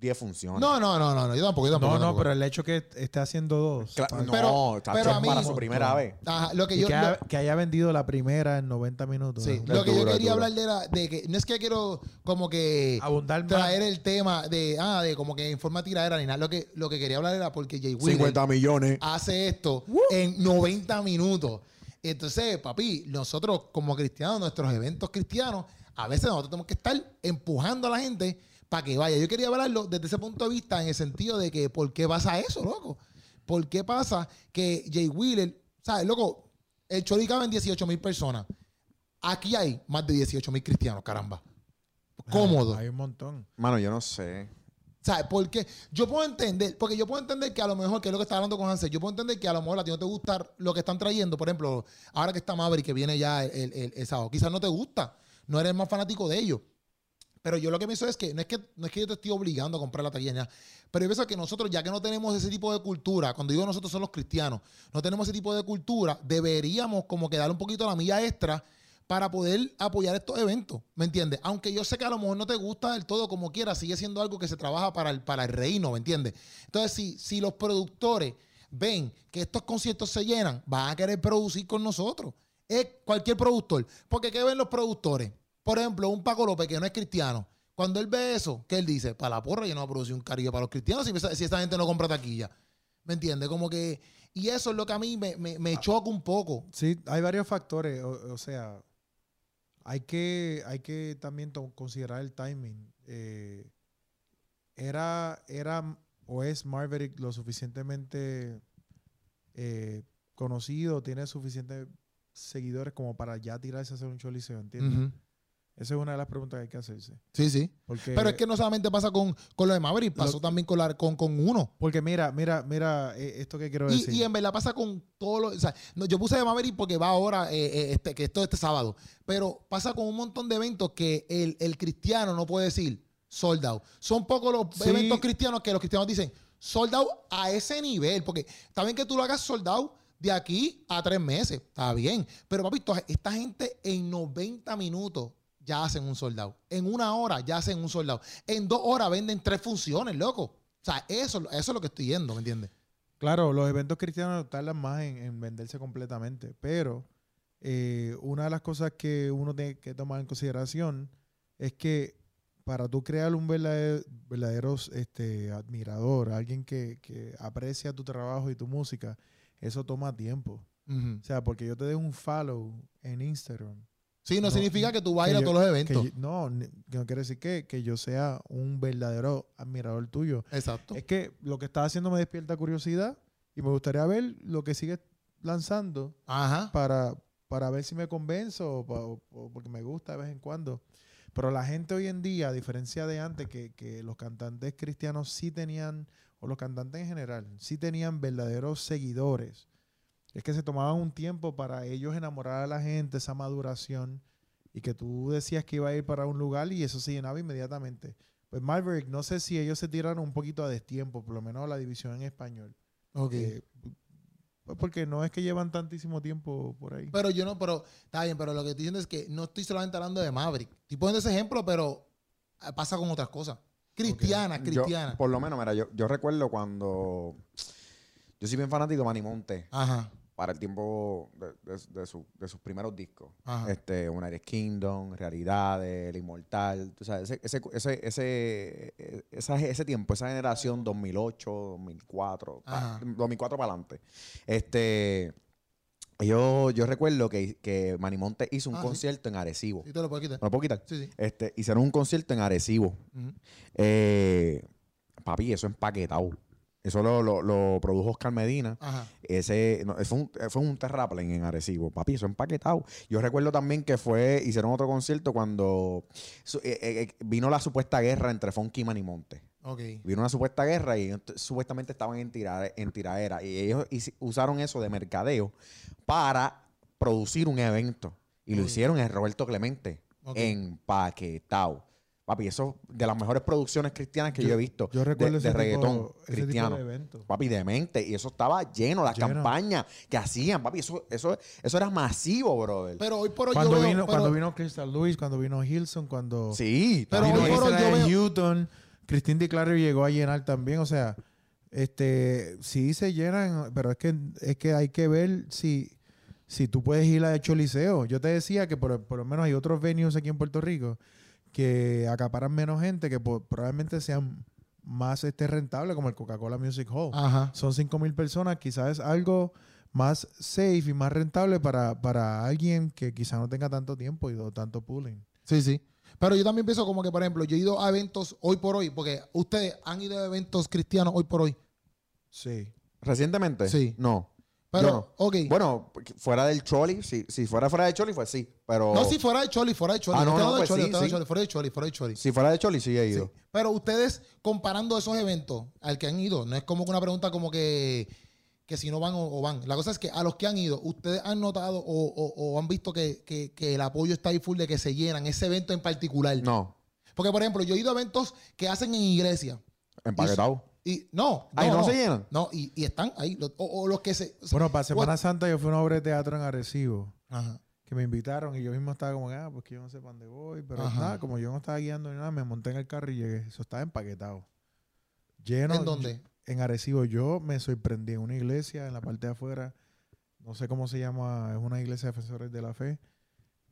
10 funciones. No, no, no, no, no, yo tampoco, yo tampoco. No, no, tampoco. pero el hecho que esté haciendo dos. Cla- no, Pero- a mí- para su primera vez. Ajá, lo que yo. que, lo- haya, que haya vendido la primera en 90 minutos. Sí, ¿no? lo que yo quería duro. hablar de era de que no es que quiero como que Abundar más. traer el tema de ah de como que en forma tiradera ni nada. Lo que lo que quería hablar era porque Jay Wheeler 50 millones. hace esto en 90 minutos. Entonces, papi, nosotros como cristianos, nuestros eventos cristianos, a veces nosotros tenemos que estar empujando a la gente para que vaya. Yo quería hablarlo desde ese punto de vista en el sentido de que ¿por qué pasa eso, loco? ¿Por qué pasa que Jay Wheeler, sabes, loco, el Chori cabe en 18 mil personas. Aquí hay más de 18 mil cristianos, caramba. Cómodo. Hay un montón. Mano, yo no sé. ¿Sabes? Porque yo puedo entender, porque yo puedo entender que a lo mejor, que es lo que estaba hablando con Hansel, yo puedo entender que a lo mejor a ti no te gusta lo que están trayendo. Por ejemplo, ahora que está Maverick, que viene ya el, el- el sábado, quizás no te gusta, no eres más fanático de ellos. Pero yo lo que pienso es que no es que, no es que yo te estoy obligando a comprar la taquilla, pero yo pienso que nosotros, ya que no tenemos ese tipo de cultura, cuando digo nosotros son los cristianos, no tenemos ese tipo de cultura, deberíamos como que darle un poquito la milla extra para poder apoyar estos eventos, ¿me entiendes? Aunque yo sé que a lo mejor no te gusta del todo como quiera, sigue siendo algo que se trabaja para el, para el reino, ¿me entiendes? Entonces, si, si los productores ven que estos conciertos se llenan, van a querer producir con nosotros. Es cualquier productor. Porque ¿qué ven los productores? Por ejemplo, un Paco López que no es cristiano. Cuando él ve eso, ¿qué él dice? Para la porra yo no voy a producir un cariño para los cristianos si, esta gente no compra taquilla. ¿Me entiendes? Como que... Y eso es lo que a mí me, me, me choca un poco. Sí, hay varios factores. O, o sea, hay que, hay que también considerar el timing. Eh, era, era o es Maverick lo suficientemente eh, conocido, tiene suficientes seguidores como para ya tirarse a hacer un show liceo, ¿entiendes? Esa es una de las preguntas que hay que hacerse. Sí, sí. Porque, Pero es que no solamente pasa con, con lo de Maverick, pasó Lo- también con, la, con, con uno. porque mira, mira, mira eh, esto que quiero Y, decir. y en verdad pasa con todos los. O sea, no, yo puse de Maverick porque va ahora, eh, eh, este, que esto este sábado. Pero pasa con un montón de eventos que el, el cristiano no puede decir sold out. Son pocos los Sí. eventos cristianos que los cristianos dicen sold out a ese nivel. Porque está bien que tú lo hagas sold out de aquí a tres meses. Está bien. Pero, papi, esta gente en 90 minutos ya hacen un sold out. En una hora ya hacen un sold out. En dos horas venden tres funciones, loco. O sea, eso, eso es lo que estoy yendo, ¿me entiendes? Claro, los eventos cristianos tardan más en, en venderse completamente, pero eh, una de las cosas que uno tiene que tomar en consideración es que para tú crear un verdadero, verdadero, este, admirador, alguien que, que aprecia tu trabajo y tu música, eso toma tiempo. O sea, porque yo te dé un follow en Instagram. Sí, no, No, significa que tú vas a ir a que yo- todos los que eventos. yo- no, no quiere decir que, que yo sea un verdadero admirador tuyo. Exacto. Es que lo que estás haciendo me despierta curiosidad y me gustaría ver lo que sigues lanzando Ajá. para, para ver si me convenzo o- o porque me gusta de vez en cuando. Pero la gente hoy en día, a diferencia de antes, que, que los cantantes cristianos sí tenían, o los cantantes en general, sí tenían verdaderos seguidores. Es que se tomaban un tiempo para ellos enamorar a la gente, esa maduración, y que tú decías que iba a ir para un lugar y eso se llenaba inmediatamente. Pues Maverick, no sé si ellos se tiraron un poquito a destiempo, por lo menos la división en español. Ok. Eh, pues porque no es que llevan tantísimo tiempo por ahí. Pero yo no, pero está bien, pero lo que estoy diciendo es que no estoy solamente hablando de Maverick. Estoy poniendo ese ejemplo, pero eh, pasa con otras cosas. Cristiana, Yo, cristiana. por lo menos, mira, yo, yo recuerdo cuando. Yo soy bien fanático de Manny Monte Ajá. Para el tiempo de, de- de su- de sus primeros discos. Ajá. Este, United Kingdom, Realidades, El Inmortal. Tú sabes, ese, ese, ese, ese, eh, esa- ese tiempo, esa generación 2008, 2004, pa- Ajá. 2004 para adelante. Este. Yo, yo recuerdo que, que Manny Monte hizo un Ah, sí. concierto en Arecibo. Sí, te lo puedo quitar. ¿Me lo puedo quitar? Sí, sí. Este, hicieron un concierto en Arecibo. Eh, papi, eso empaquetado. Eso lo, lo, lo produjo Oscar Medina. Ajá. Ese no, fue, un, fue un terraplén en Arecibo. Papi, eso empaquetado. Yo recuerdo también que fue, hicieron otro concierto cuando su- eh, eh, eh, vino la supuesta guerra entre Funky y Manny Monte. Vino una supuesta guerra y ellos supuestamente estaban en, tira- en tiraera. Y ellos usaron eso de mercadeo para producir un evento. Y lo hicieron en Roberto Clemente. Ok. Empaquetado. Papi, eso de las mejores producciones cristianas que yo, he visto. Yo recuerdo de, ese, de reggaetón tipo, ese tipo cristiano. de evento. Papi, demente. Y eso estaba lleno, las Lleno. campañas que hacían, papi, eso, eso, eso era masivo, brother. Pero hoy por hoy Cuando yo veo, vino, pero- cuando vino Crystal Lewis, cuando vino Hilson, cuando sí, Pero vino hoy por hoy yo veo- Houghton, Christine DiClario llegó a llenar también. O sea, este sí se llenan, pero es que, es que hay que ver si, si tú puedes ir a Choliseo. Yo te decía que por, por lo menos hay otros venues aquí en Puerto Rico que acaparan menos gente, que probablemente sean más este, rentables, como el Coca-Cola Music Hall. Ajá. Son 5 mil personas, quizás es algo más safe y más rentable para, para alguien que quizás no tenga tanto tiempo y tanto pooling. Sí, sí. Pero yo también pienso como que, por ejemplo, yo he ido a eventos hoy por hoy, porque ustedes han ido a eventos cristianos hoy por hoy. Sí. ¿Recientemente? Sí. No. Pero, no. ok. Bueno, fuera del Choli, si, si fuera fuera de Choli, pues sí. Pero no, si fuera de Choli, fuera de Choli. Ah, no, no, no, pues Choli, sí, estoy hablando de sí. Choli, fuera de Choli, fuera de Choli. si fuera de Choli, sí he Sí. ido. Pero ustedes, comparando esos eventos al que han ido, no es como una pregunta como que, que si no van o, o van. La cosa es que a los que han ido, ¿ustedes han notado o, o- o han visto que, que- que el apoyo está ahí full de que se llenan ese evento en particular? No. Porque, por ejemplo, yo he ido a eventos que hacen en iglesia. Empaquetado. Y no, Ay, ¿no se llenan? No, y, y están ahí. los- o, o los que se. Bueno, para Semana What? Santa yo fui a una obra de teatro en Arecibo Ajá. que me invitaron y yo mismo estaba como, ah, pues que yo no sé para dónde voy. Pero Ajá. nada, como yo no estaba guiando ni nada, me monté en el carro y llegué. Eso estaba empaquetado. Lleno. ¿En dónde? En Arecibo. Yo me sorprendí en una iglesia en la parte de afuera. No sé cómo se llama, es una iglesia de defensores de la fe.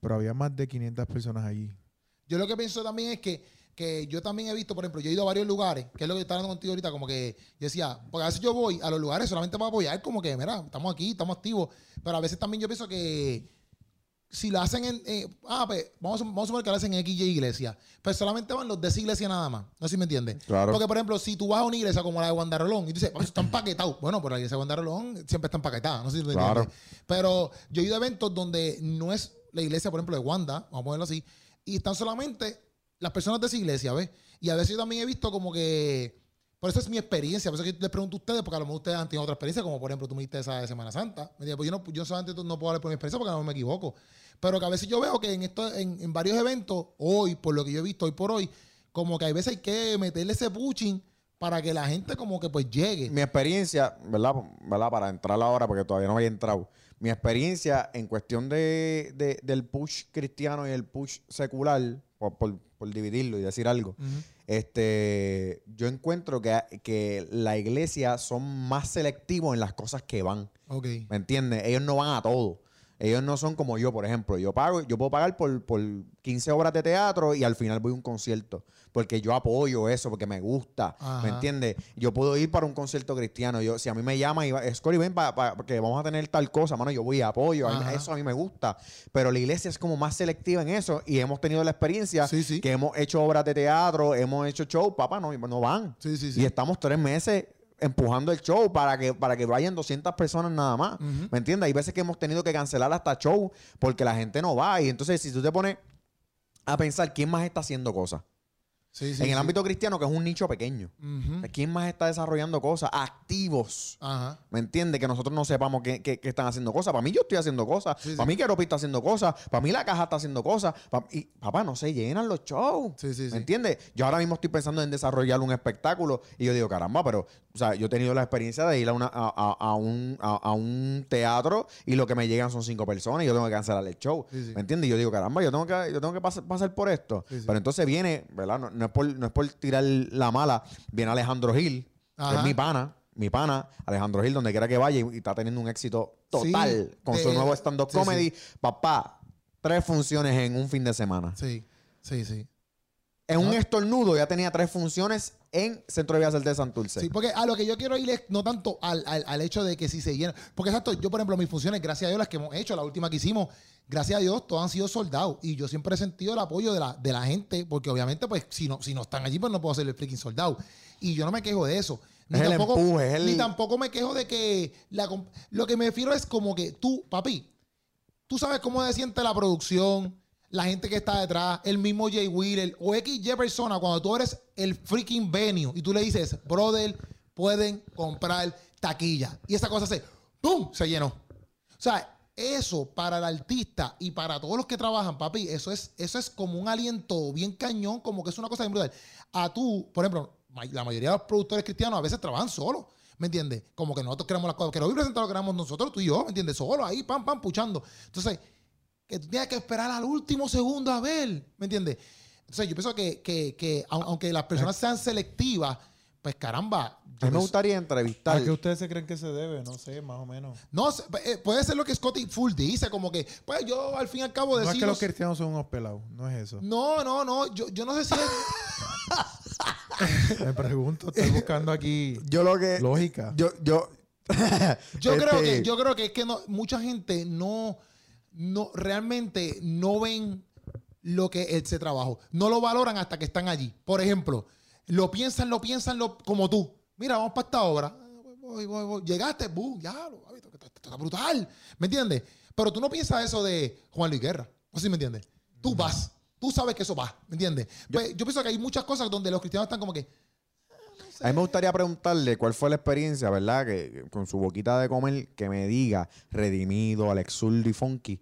Pero había más de 500 personas allí. Yo lo que pienso también es que, que yo también he visto, por ejemplo, yo he ido a varios lugares, que es lo que estaba hablando contigo ahorita, como que yo decía, porque a veces yo voy a los lugares solamente para apoyar, como que, mira, estamos aquí, estamos activos, pero a veces también yo pienso que si lo hacen en. eh, ah, pues vamos, a- vamos a suponer que lo hacen en X y iglesia. Pero solamente van los de esa iglesia nada más. No sé si me entiendes. Claro. Porque, por ejemplo, si tú vas a una iglesia como la de Wandarolón y tú dices, "Papi, eso está empaquetado. Bueno, pero la iglesia de Wandarolón siempre está empaquetada. No sé si me Claro. entiendes. Pero yo he ido a eventos donde no es la iglesia, por ejemplo, de Wanda, vamos a ponerlo así, y están solamente las personas de esa iglesia, ¿ves? Y a veces yo también he visto como que. Por eso es mi experiencia. Por eso es que les pregunto a ustedes, porque a lo mejor ustedes han tenido otra experiencia, como por ejemplo tú me diste esa de Semana Santa. ¿me entiendes? Pues yo, no, yo solamente no puedo hablar por mi experiencia porque no me equivoco. Pero que a veces yo veo que en, esto, en, varios eventos, hoy, por lo que yo he visto hoy por hoy, como que a veces hay que meterle ese pushing para que la gente como que pues llegue. Mi experiencia, ¿verdad? ¿verdad? Para entrar ahora, porque todavía no había entrado. Mi experiencia en cuestión de, de- del push cristiano y el push secular, por- por dividirlo y decir algo, este, yo encuentro que, que la iglesia son más selectivos en las cosas que van. ¿Me entiendes? Ellos no van a todo. Ellos no son como yo, por ejemplo. Yo pago, yo puedo pagar por, por 15 obras de teatro y al final voy a un concierto. Porque yo apoyo eso, porque me gusta. Ajá. ¿Me entiendes? Yo puedo ir para un concierto cristiano. Yo, si a mí me llama y va, Scotty, ven para que vamos a tener tal cosa, mano, yo voy apoyo. Ajá. eso a mí me gusta. Pero la iglesia es como más selectiva en eso y hemos tenido la experiencia Sí, sí. que hemos hecho obras de teatro, hemos hecho show, papá, no, no van. Sí, sí, sí. Y estamos tres meses empujando el show para que, para que vayan 200 personas nada más. ¿Me entiendes? Hay veces que hemos tenido que cancelar hasta show porque la gente no va. Y entonces, si tú te pones a pensar quién más está haciendo cosas. Sí, sí, en el sí. ámbito cristiano, que es un nicho pequeño. Ujú. ¿Quién más está desarrollando cosas? Activos. Ajá. ¿Me entiendes? Que nosotros no sepamos que, que- que están haciendo cosas. Para mí yo estoy haciendo cosas. Para mí Keropi está haciendo cosas. Para mí la caja está haciendo cosas. Pa- y papá, no se llenan los shows. ¿Me sí. entiendes? Yo ahora mismo estoy pensando en desarrollar un espectáculo y yo digo, caramba, pero, o sea, yo he tenido la experiencia de ir a, una, a, a- a un, a, un teatro y lo que me llegan son cinco personas y yo tengo que cancelar el show. ¿Me entiendes? Y yo digo, caramba, yo tengo que, yo tengo que pasar, pasar por esto. Pero entonces viene, ¿verdad? No, no es por, no es por tirar la mala, viene Alejandro Gil, que es mi pana, mi pana, Alejandro Gil, donde quiera que vaya y, y está teniendo un éxito total Sí, con su nuevo stand-up sí, comedy. Papá, tres funciones en un fin de semana. Sí, sí, sí. En un estornudo ya tenía tres funciones en Centro de Bellas Artes de Santurce. Sí, porque a lo que yo quiero ir es no tanto al, al- al hecho de que si se llena. Porque exacto, yo, por ejemplo, mis funciones, gracias a Dios, las que hemos hecho, la última que hicimos, gracias a Dios, todas han sido soldados. Y yo siempre he sentido el apoyo de la, de la gente, porque obviamente, pues, si no, si no están allí, pues no puedo ser el freaking soldado. Y yo no me quejo de eso. Ni Es el tampoco, empuje, es el- ni tampoco me quejo de que la lo que me refiero es como que tú, papi, tú sabes cómo se siente la producción, la gente que está detrás, el mismo Jay Wheeler o XY persona, cuando tú eres el freaking venue y tú le dices, brother, pueden comprar taquilla. Y esa cosa se, ¡pum! se llenó. O sea, eso para el artista y para todos los que trabajan, papi, eso es, eso es como un aliento bien cañón, como que es una cosa bien brutal. A tú, por ejemplo, la mayoría de los productores cristianos a veces trabajan solos. ¿Me entiendes? Como que nosotros queremos las cosas. Que hoy presentado lo queramos nosotros, tú y yo, ¿me entiendes? Solo ahí, pam, pam, puchando. Entonces, que tú tienes que esperar al último segundo a ver, ¿me entiendes? Entonces, yo pienso que, que, que au- aunque las personas sean selectivas, pues caramba. yo A mí me gustaría entrevistar. ¿A qué ustedes se creen que se debe? No sé, más o menos. no, sé, eh, puede ser lo que Scotty Full dice, como que, pues yo al fin y al cabo No es que los cristianos son unos pelados, no es eso. No, no, no, yo, yo no sé si es. Me pregunto, estoy buscando aquí Yo lo que. lógica. Yo, yo. Yo creo Este, que, yo creo que es que no, mucha gente no, no, realmente no ven lo que es ese trabajo. No lo valoran hasta que están allí. Por ejemplo, lo piensan, lo piensan lo, como tú. Mira, vamos para esta obra. Voy, voy, voy. Llegaste, boom, ya, está brutal. ¿Me entiendes? Pero tú no piensas eso de Juan Luis Guerra. ¿No sé si me entiendes? Tú vas. Tú sabes que eso va. ¿Me entiendes? Pues, yo pienso que hay muchas cosas donde los cristianos están como que. A mí me gustaría preguntarle cuál fue la experiencia, ¿verdad? Que, que con su boquita de comer, que me diga, Redimido, Alex Zurdo y Funky,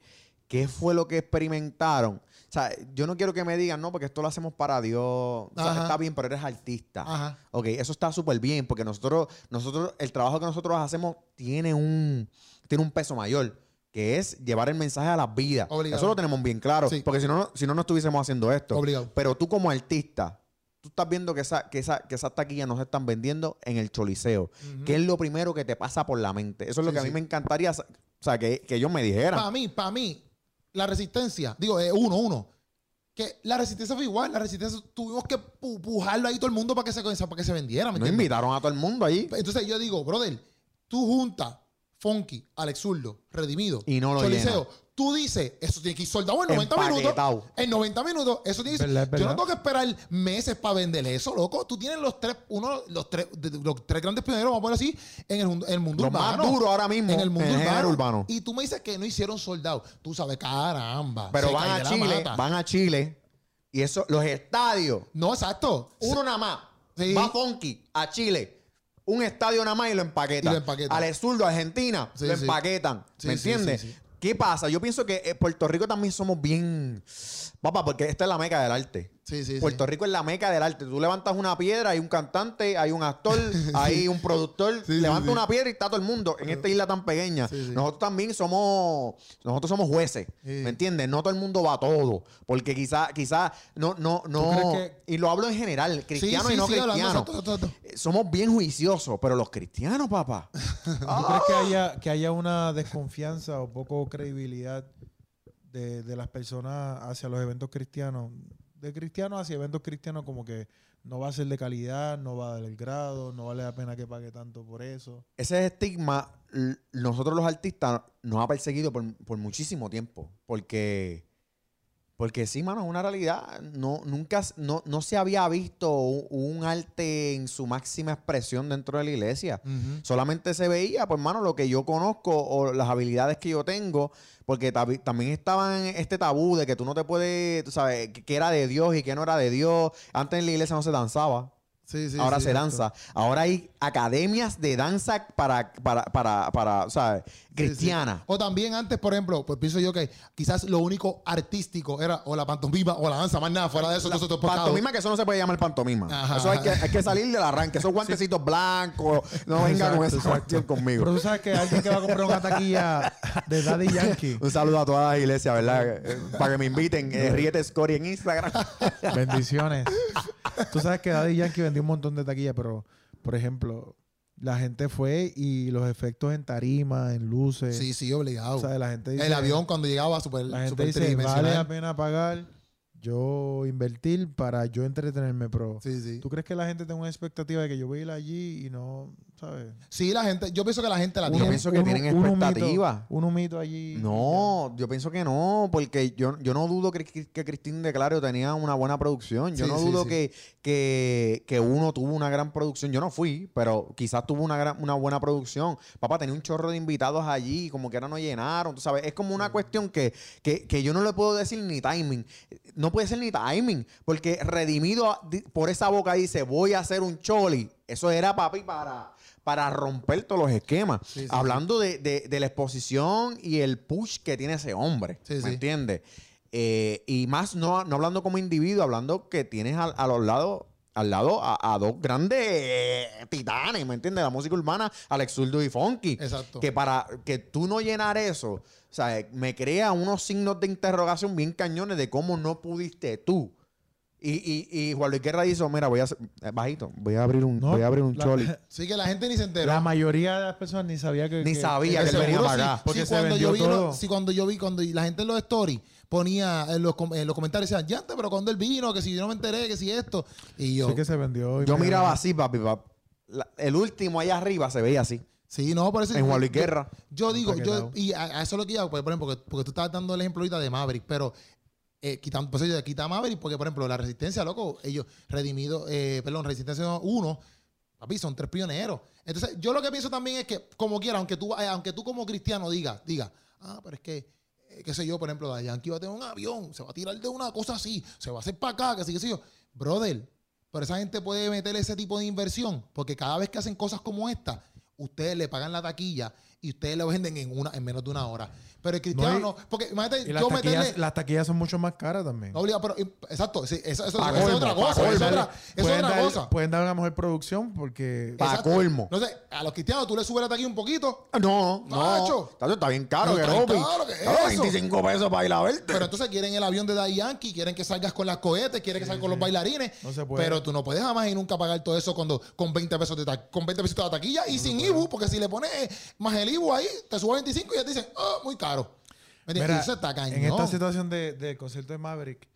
¿qué fue lo que experimentaron? O sea, yo no quiero que me digan, no, porque esto lo hacemos para Dios. O sea, Ajá. está bien, pero eres artista. Ajá. Ok, eso está súper bien, porque nosotros, nosotros, el trabajo que nosotros hacemos tiene un, tiene un peso mayor, que es llevar el mensaje a las vidas. Obligado. Eso lo tenemos bien claro, Sí. porque si no, no- si no, no estuviésemos haciendo esto. Obligado. Pero tú como artista, tú estás viendo que, esa, que, esa, que esas taquillas no se están vendiendo en el choliseo. ¿Qué es lo primero que te pasa por la mente? Eso es lo Sí, que a mí sí. me encantaría, o sea, que, que ellos me dijeran. Para mí, para mí, la resistencia, digo, eh, uno, uno. Que la resistencia fue igual, la resistencia tuvimos que pu- pujarlo ahí todo el mundo para que se, para que se vendiera. ¿me no entiendes? invitaron a todo el mundo allí. Entonces yo digo, brother, tú juntas Funky, Alex Zurdo, Redimido, Y no lo Choliseo, llena. tú dices, eso tiene que ir soldado en 90 Empaquetado. minutos. En 90 minutos, eso tiene que ir. Verdad, Yo no tengo que esperar meses para vender eso, loco. Tú tienes los tres, uno, los tres, los tres grandes pioneros, vamos a poner así, en el, mundo- en el mundo Los más urbano. duros ahora mismo En el mundo en urbano. Y tú me dices que no hicieron soldados. Tú sabes, caramba. Pero van a Chile, van a Chile. Y eso, los estadios, No, exacto. uno nada más. Sí. Va Funky a Chile. Un estadio nada más y lo empaquetan. Y lo empaquetan. Al zurdo, Argentina, Sí, lo sí. empaquetan. Sí, ¿Me entiendes? ¿Qué pasa? Yo pienso que eh, Puerto Rico también somos bien. Papá, porque esta es la meca del arte. Sí, sí, sí. Puerto Rico es la meca del arte. Tú levantas una piedra, hay un cantante, hay un actor, hay un productor. Levanta una piedra y está todo el mundo en esta isla tan pequeña. Nosotros también somos, nosotros somos jueces. ¿Me entiendes? No todo el mundo va a todo. Porque quizá, quizá, no, no, no. Y lo hablo en general, cristiano y no cristiano. Eh, Somos bien juiciosos, pero los cristianos, papá. ¿Tú crees que haya, que haya una desconfianza o poco credibilidad de, de las personas hacia los eventos cristianos? De cristianos hacia eventos cristianos como que no va a ser de calidad, no va a dar el grado, no vale la pena que pague tanto por eso. ese estigma, nosotros los artistas, nos ha perseguido por, por muchísimo tiempo. Porque, porque sí, mano, es una realidad. No, nunca, no, no se había visto un, un arte en su máxima expresión dentro de la iglesia. Solamente se veía, pues, mano, lo que yo conozco o las habilidades que yo tengo, porque también estaba en este tabú de que tú no te puedes, tú sabes, que, era de Dios y que no era de Dios. Antes en la iglesia no se danzaba. Sí, sí, Ahora sí, se danza. Ahora hay academias de danza para, para, para, para ¿sabes? Sí, sí. Cristiana. O también antes, por ejemplo, pues pienso yo que quizás lo único artístico era o la pantomima o la danza, más nada, fuera de eso, es pecado. Pantomima, que eso no se puede llamar pantomima. Ajá, eso hay que, hay que salir del arranque. Esos guantecitos blancos. No venga con esa cuestión conmigo. Pero tú sabes que alguien que va a comprar una taquilla de Daddy Yankee, Un saludo a todas las iglesias, ¿verdad? Para que me inviten. Eh, Ríete Scory en Instagram. bendiciones. Tú sabes que Daddy Yankee vendió un montón de taquillas, pero, por ejemplo, la gente fue y los efectos en tarima, en luces. Sí, sí, obligado. O sea, la gente dice, el avión cuando llegaba super, La gente super dice, vale la pena pagar yo invertir para yo entretenerme, pero Sí, sí. ¿tú crees que la gente tenga una expectativa de que yo voy a ir allí y no, ¿sabes? Sí, la gente, yo pienso que la gente la Yo tiene. pienso que tienen expectativa. Un humito allí. No, yo pienso que no, porque yo, yo no dudo que, que Cristín de Clario tenía una buena producción. Yo Sí, no sí, dudo sí. Que, que, que uno tuvo una gran producción. Yo no fui, pero quizás tuvo una, gran, una buena producción. Papá tenía un chorro de invitados allí, como que ahora no llenaron, tú sabes. Es como una cuestión que, que, que yo no le puedo decir ni timing. No puede ser ni timing, porque redimido di- por esa boca dice, voy a hacer un choli. Eso era, papi, para para romper todos los esquemas. Sí, sí, Hablando de, de- de la exposición y el push que tiene ese hombre. ¿Me entiendes? Eh, y más no, no hablando como individuo, hablando que tienes a, a los lados. Al lado a, a dos grandes eh, titanes, ¿me entiendes? La música urbana, Alex Zurdo y Funky. Exacto. Que para que tú no llenar eso, o sea, me crea unos signos de interrogación bien cañones de cómo no pudiste tú. Y, y, y Juan Luis Guerra dijo, mira, voy a hacer, eh, bajito, voy a abrir un, No, voy a abrir un la- choli. Sí, que la gente ni se enteró. La mayoría de las personas ni sabía que... Ni que- sabía que él venía para sí. acá. Porque Sí, se cuando yo vendió vi todo. lo- sí, cuando yo vi, cuando la gente en los stories ponía en los, com- en los comentarios, decían, ya, pero cuando él vino, que si yo no me enteré, que si esto. Y yo, Sí que se vendió. Yo miraba así, papi, papi. La- el último allá arriba se veía así. sí, no, por eso. En Juan Luis yo- Guerra. Yo digo, yo, y a, a eso es lo que yo hago, pues, por ejemplo, porque, porque tú estabas dando el ejemplo ahorita de Maverick, pero eh, quitando, pues yo quita a Maverick, porque por ejemplo, la resistencia, loco, ellos, redimido, eh, perdón, resistencia 1, papi, son tres pioneros. Entonces, yo lo que pienso también es que, como quiera, aunque tú, eh, aunque tú como cristiano digas, diga, ah, pero es que, eh, qué sé yo, por ejemplo, Yankee va a tener un avión, se va a tirar de una cosa así, se va a hacer para acá, que sí, que sí yo. Brother, pero esa gente puede meter ese tipo de inversión, porque cada vez que hacen cosas como esta, ustedes le pagan la taquilla y ustedes lo venden en una en menos de una hora. Pero el cristiano No, no, porque imagínate, Y las yo taquillas, meterle las taquillas son mucho más caras también. no obliga, pero exacto, sí, eso, es otra cosa, colmo. eso es otra, eso es pueden, otra dar, cosa. pueden dar una mejor producción porque... Pa' Exacto. colmo. No sé, a los cristianos tú le subes la taquilla un poquito, No, no. Tacho. Tacho, está bien caro, Pero que está bien caro, ¿qué es eso? 25 pesos para ir a verte. pero entonces quieren el avión de Daddy Yankee, quieren que salgas con las cohetes, quieren que salgas con los bailarines. No se puede. Pero tú no puedes jamás y nunca pagar todo eso cuando, con 20 pesos de ta- con 20 pesitos de taquilla y sin IBU, porque si le pones más el IBU ahí, te sube 25 y ya te dicen, ah, muy caro. ¿Me entiendes? Mira, Y eso está cañón. en esta situación de- del concierto de Maverick,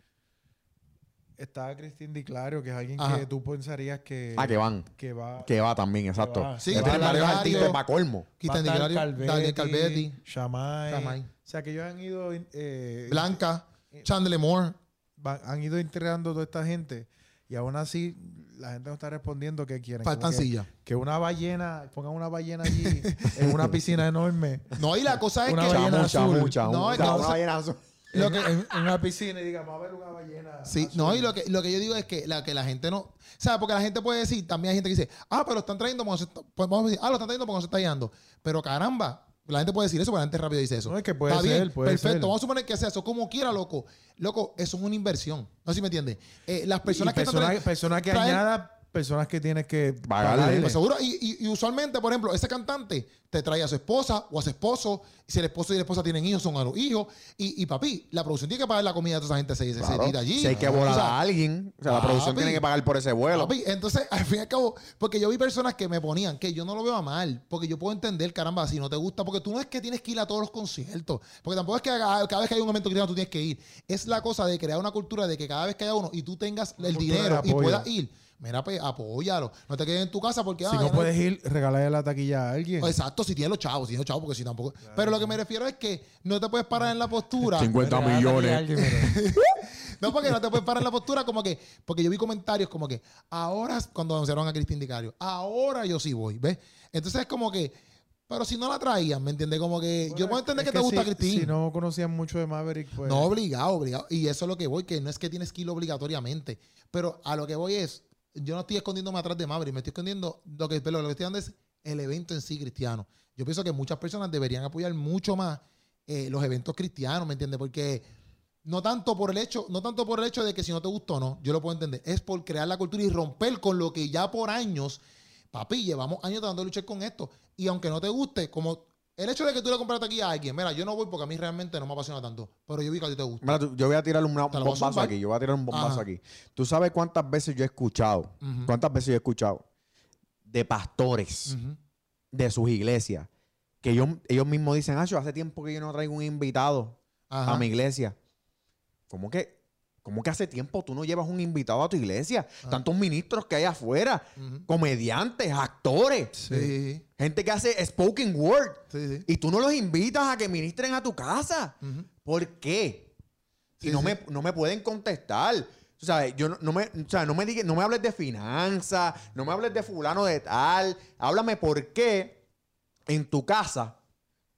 está Cristín Di Clario, que es alguien Ajá. que tú pensarías que, Ah, que van. que va. Que va también, exacto. va. Sí, Sí, que va varios artistas para colmo. Di Clario, Daniel Calvetti, Shamay. Shamay. O sea, que ellos han ido, eh, Blanca, Chandler Moore. van- han ido integrando toda esta gente y aún así la gente no está respondiendo que quieren. Faltan que, sillas. que una ballena, pongan una ballena allí en una piscina enorme. No, y la cosa es Una que. ballena Chamu, azul. chamu. No, O es sea, que- una ballena azul. Lo en, que- en- en una piscina y digan, vamos a ver una ballena. Sí, azul". no, y lo que, lo que yo digo es que la, que la gente no. ¿Sabes? Porque la gente puede decir, también hay gente que dice, ah, pero lo están trayendo pues vamos a decir, ah, lo están trayendo porque no se está guiando. Pero caramba, la gente puede decir eso, porque la gente rápido dice eso. No, es que puede Está ser, bien, puede perfecto. ser. Vamos a suponer que sea eso. Como quiera, loco. Loco, eso es una inversión. No sé si me entiendes. Eh, las personas y que están personas, tra- personas que traen- añada, personas que tienes que Pagarle. Pues seguro, y, y- y usualmente, por ejemplo, ese cantante te trae a su esposa o a su esposo. Si el esposo y la esposa tienen hijos, son a los hijos. Y, y papi, la producción tiene que pagar la comida de toda esa gente. Se, se- se Claro. tira allí. Si hay que O volar sea, a alguien, o sea, la producción tiene que pagar por ese vuelo. Papi, entonces, al fin y al cabo, porque yo vi personas que me ponían, que yo no lo veo a mal, porque yo puedo entender, caramba, si no te gusta, porque tú no es que tienes que ir a todos los conciertos, porque tampoco es que haga- cada vez que hay un evento cristiano tú tienes que ir. Es la cosa de crear una cultura de que cada vez que haya uno y tú tengas el dinero y puedas ir, mira, pues apóyalo. No te quedes en tu casa porque... Si ah, no puedes ir, regalarle la taquilla a alguien. Exacto, si tienes los chavos, si tienes los chavos, porque si tampoco. Pero lo que me refiero es que no te puedes parar en la postura. 50 Regálale la taquilla a millones. alguien, pero- No, porque no te puedes parar en la postura como que, porque yo vi comentarios como que, ahora, cuando anunciaron a Cristín Dicario, ahora yo sí voy, ¿ves? Entonces es como que, pero si no la traían, ¿me entiendes? Como que, yo Bueno, puedo entender es que, te gusta si, Cristín. Si no conocían mucho de Maverick, pues. No, obligado, obligado. Y eso es lo que voy, que no es que tienes que ir obligatoriamente. Pero a lo que voy es, yo no estoy escondiéndome atrás de Maverick, me estoy escondiendo, lo que, pero lo que estoy dando es el evento en sí cristiano. Yo pienso que muchas personas deberían apoyar mucho más eh, los eventos cristianos, ¿me entiendes? Porque no tanto por el hecho, no tanto por el hecho de que si no te gustó o no, yo lo puedo entender, es por crear la cultura y romper con lo que ya por años, papi, llevamos años tratando de luchar con esto. Y aunque no te guste, como el hecho de que tú le compraste aquí a alguien, mira, yo no voy porque a mí realmente no me apasiona tanto, pero yo vi que a ti te gusta. Mira, tú- yo voy a tirar un a bombazo aquí. Yo voy a tirar un bombazo Ajá. aquí. ¿Tú sabes cuántas veces yo he escuchado? ¿Cuántas veces yo he escuchado? De pastores de sus iglesias. Que ellos, ellos mismos dicen, ah, yo hace tiempo que yo no traigo un invitado Ajá. a mi iglesia. ¿Cómo que, ¿Cómo que hace tiempo tú no llevas un invitado a tu iglesia? Ah. Tantos ministros que hay afuera, comediantes, actores, Sí, gente que hace spoken word. sí, sí. Y tú no los invitas a que ministren a tu casa. ¿Por qué? Y no. Me, no me pueden contestar. Tú sabes, yo no, no me, o sea, no me no me hables de finanzas, no me hables de fulano de tal. Háblame por qué en tu casa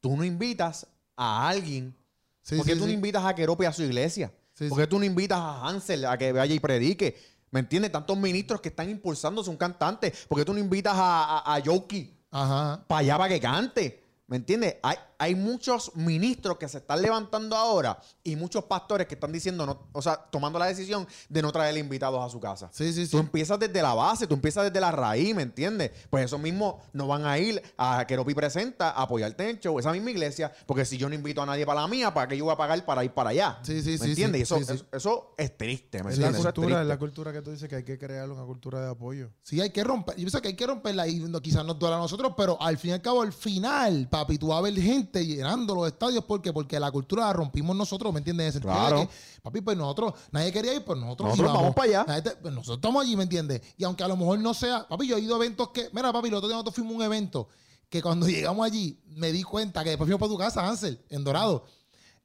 tú no invitas a alguien. Sí, ¿Por qué sí, tú no invitas a Keropi a su iglesia? Sí, ¿Por qué tú no invitas a Hansel a que vaya y predique? ¿Me entiendes? Tantos ministros que están impulsándose un cantante. ¿Por qué tú no invitas a, a, a Yoki para allá para que cante? ¿Me entiendes? Hay, hay muchos ministros que se están levantando ahora y muchos pastores que están diciendo, no, o sea, tomando la decisión de no traer invitados a su casa. Sí, sí, sí. Tú empiezas desde la base, tú empiezas desde la raíz, ¿me entiendes? Pues esos mismos no van a ir a Keropi Presenta a apoyarte en el show, esa misma iglesia, porque si yo no invito a nadie para la mía, ¿para qué yo voy a pagar para ir para allá? Sí, sí, ¿Me sí, entiendes? sí, Y eso, sí. Eso, eso es triste, ¿me Es la entiendes? Eso es cultura, es la cultura que tú dices que hay que crear una cultura de apoyo. Sí, hay que romper. Yo pienso que hay que romperla y no- quizás nos duela a nosotros, pero al fin y al cabo, al final, papi, tú vas a ver gente llenando los estadios. ¿Por qué? Porque la cultura la rompimos nosotros, ¿me entiendes? En el sentido de Claro. que, papi, pues nosotros, nadie quería ir, pues nosotros, Nosotros íbamos. vamos para allá. Pues nosotros estamos allí, ¿me entiendes? Y aunque a lo mejor no sea, papi, yo he ido a eventos que, mira, papi, el otro día nosotros fuimos a un evento que cuando llegamos allí me di cuenta que después fuimos para tu casa, Ansel, en Dorado.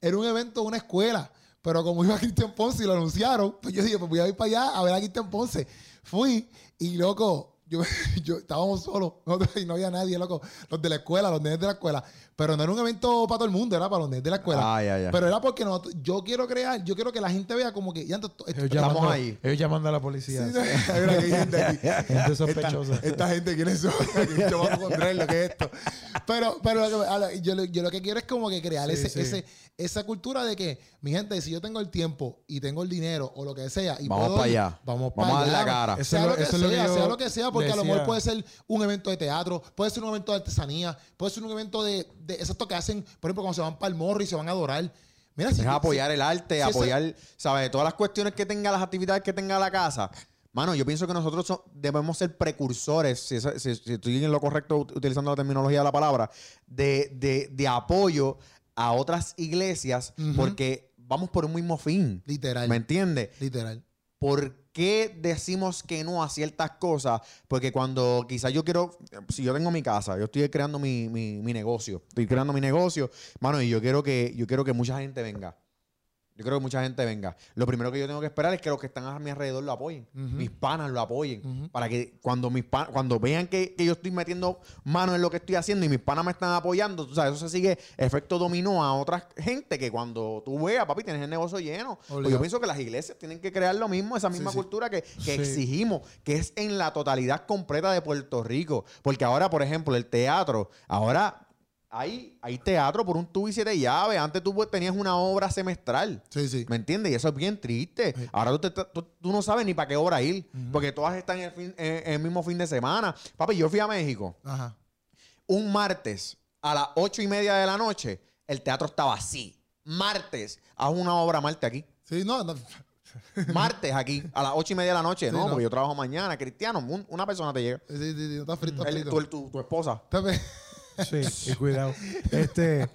Era un evento de una escuela, pero como iba Cristian Ponce y lo anunciaron, pues yo dije, pues voy a ir para allá a ver a Cristian Ponce. Fui y, loco, yo, yo estábamos solos nosotros, y no había nadie, loco. Los de la escuela, los nenes de la escuela. Pero no era un evento para todo el mundo, era para los de la escuela. Ah, ya, ya. Pero era porque nosotros- yo quiero crear, yo quiero que la gente vea como que... Ya, esto- esto- Ellos Estamos llamando, ahí. Ellos llamando a la policía. Sí, hay gente aquí. Gente sospechosa. Esta, esta gente, ¿quiénes son? Yo voy a encontrar lo que es esto. Pero, pero lo que- a la- yo, lo- yo lo que quiero es como que crear Sí, ese, sí. ese, esa cultura de que, mi gente, si yo tengo el tiempo y tengo el dinero o lo que sea, y Vamos puedo pa' ir, allá. Vamos Vamos para a darle allá. la cara. Eso Sea es lo- que eso es lo que sea, sea lo que sea, porque a lo mejor puede ser un evento de teatro, puede ser un evento de artesanía, puede ser un evento de, de exacto que hacen, por ejemplo, cuando se van para el morro y se van a adorar. Mira, si, Es apoyar el arte, si apoyar, ¿sabes? Todas las cuestiones que tenga, las actividades que tenga la casa. Mano, yo pienso que nosotros so- debemos ser precursores, si, esa- si- si estoy en lo correcto ut- utilizando la terminología de la palabra, de, de- de apoyo a otras iglesias porque vamos por un mismo fin. literal, ¿Me entiendes? literal. ¿Por qué decimos que no a ciertas cosas? Porque cuando quizás yo quiero, si yo tengo mi casa, yo estoy creando mi, mi- mi negocio, estoy creando mi negocio, mano, y yo quiero que, yo quiero que mucha gente venga. Yo creo que mucha gente venga. Lo primero que yo tengo que esperar es que los que están a mi alrededor lo apoyen. Mis panas lo apoyen. Para que cuando mis pan- cuando vean que, que yo estoy metiendo mano en lo que estoy haciendo y mis panas me están apoyando, tú sabes, eso se sigue efecto dominó a otra gente que cuando tú veas, papi, tienes el negocio lleno. Pues yo pienso que las iglesias tienen que crear lo mismo, esa misma sí. cultura que, que Sí. exigimos, que es en la totalidad completa de Puerto Rico. Porque ahora, por ejemplo, el teatro, ahora hay, hay teatro por un tubo y siete llaves. Antes tú tenías una obra semestral. Sí, sí. ¿Me entiendes? Y eso es bien triste. Sí. Ahora tú, te- tú- tú no sabes ni para qué obra ir, porque todas están en el, fin- en- en el mismo fin de semana. Papi, yo fui a México Ajá. un martes a las ocho y media de la noche, el teatro estaba así. Martes, haz una obra martes aquí. Sí, no, no. Martes aquí, a las ocho y media de la noche. Sí, no, no. porque yo trabajo mañana. Cristiano, un- una persona te llega. Sí, sí, sí, no está frito, El- frito. tu, tu- tu esposa. Sí, y cuidado. Este,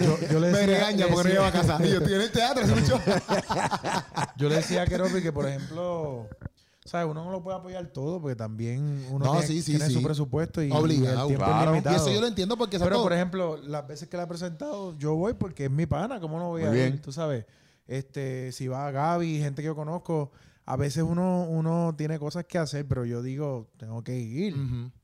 yo, yo le Me decía, regaña le porque no lleva a casa. Y yo estoy en el teatro. Yo le decía a Keropi que, por ejemplo, ¿sabes? Uno no lo puede apoyar todo porque también uno No, tiene, sí, sí, tiene sí. su presupuesto y, y Obligado, el tiempo claro. es Y limitado. eso yo lo entiendo porque Pero, por ejemplo, las veces que la he presentado, yo voy porque es mi pana, ¿cómo no voy Muy a bien. ir? Tú sabes, este, si va Gaby, gente que yo conozco, a veces uno, uno tiene cosas que hacer, pero yo digo, tengo que ir,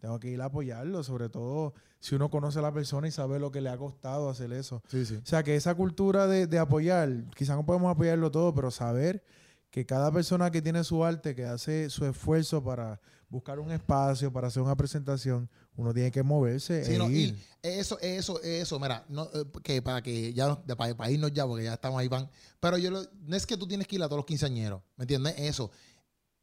tengo que ir a apoyarlo, sobre todo si uno conoce a la persona y sabe lo que le ha costado hacer eso. Sí, sí. O sea, que esa cultura de, de apoyar, quizás no podemos apoyarlo todo, pero saber que cada persona que tiene su arte, que hace su esfuerzo para buscar un espacio, para hacer una presentación, uno tiene que moverse Sí, e no, ir. y eso, eso, eso, mira, no, eh, que para que ya, para, para irnos ya, porque ya estamos ahí, van. Pero yo lo- no es que tú tienes que ir a todos los quinceañeros, ¿me entiendes? Eso.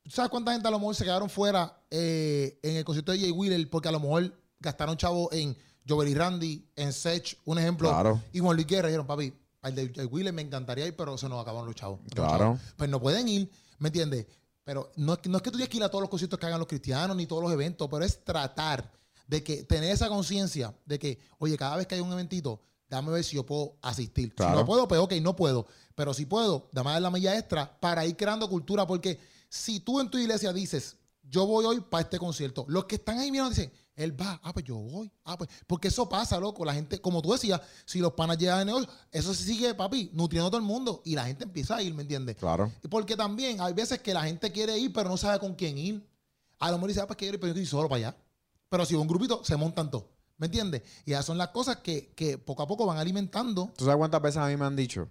¿Tú ¿Sabes cuánta gente a lo mejor se quedaron fuera eh, en el concierto de Jay Wheeler porque a lo mejor gastaron chavo en Jover y Randy, en Sech, un ejemplo, Claro. y Juan Luis Guerra, dijeron, papi, al de Jay Wheeler me encantaría ir, pero se nos acabaron los chavos. Los Claro. chavos. Pues no pueden ir, ¿me entiendes? Pero no es, que, no es que tú tienes que ir a todos los conciertos que hagan los cristianos ni todos los eventos, pero es tratar de que tener esa conciencia de que, oye, cada vez que hay un eventito, dame ver si yo puedo asistir. Claro. Si no puedo, pues ok, no puedo. Pero si puedo, dame a dar la milla extra para ir creando cultura, porque si tú en tu iglesia dices, yo voy hoy para este concierto, los que están ahí mirando dicen, él va, ah, pues yo voy, ah, pues, porque eso pasa, loco, la gente, como tú decías, si los panas llegan de negocio, eso se sigue, papi, nutriendo a todo el mundo y la gente empieza a ir, ¿me entiendes? Claro. Porque también hay veces que la gente quiere ir, pero no sabe con quién ir. A lo mejor dice, ah, pues quiero ir, pero yo estoy solo para allá. Pero si un grupito, se montan todos. ¿Me entiendes? Y esas son las cosas que, que poco a poco van alimentando. ¿Tú sabes cuántas veces a mí me han dicho?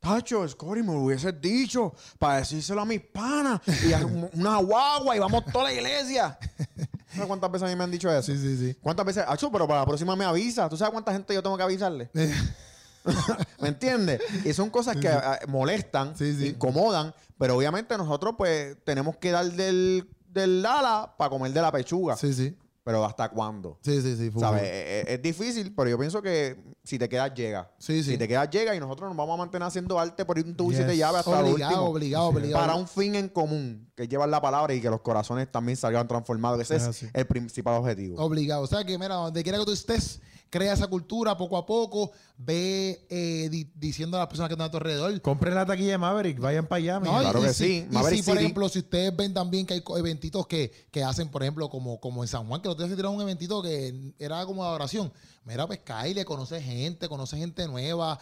Tacho, Scotty, me lo hubieses dicho para decírselo a mis panas y a un- una guagua y vamos toda la iglesia. ¿Sabes cuántas veces a mí me han dicho eso? sí, sí. ¿Cuántas veces? Acho, pero para la próxima me avisa. ¿Tú sabes cuánta gente yo tengo que avisarle? ¿Me entiendes? Y son cosas que ah, molestan, Sí, sí. incomodan, pero obviamente nosotros pues tenemos que dar del, del ala para comer de la pechuga. Sí, sí. Pero ¿hasta cuándo? Sí, sí, sí. ¿Sabes? full. Es, es- difícil, pero yo pienso que si te quedas, llega. Sí, sí. Si te quedas, llega y nosotros nos vamos a mantener haciendo arte por un tubo y siete Yes. llaves hasta lo Obligado, último. obligado, obligado. Para un fin en común, que es llevar la palabra y que los corazones también salgan transformados. Ese Es es, el principal objetivo. Obligado. O sea que, mira, donde quiera que tú estés, crea esa cultura poco a poco. Ve eh, di- diciendo a las personas que están a tu alrededor. Compren la taquilla de Maverick, vayan para allá. No. Claro y, que y si- sí. Y Maverick si, por City. ejemplo, si ustedes ven también que hay eventitos que, que hacen, por ejemplo, como, como en San Juan, que los días se tiraron un eventito que era como de adoración. Mira, pues Kyle, conoce gente, conoce gente nueva,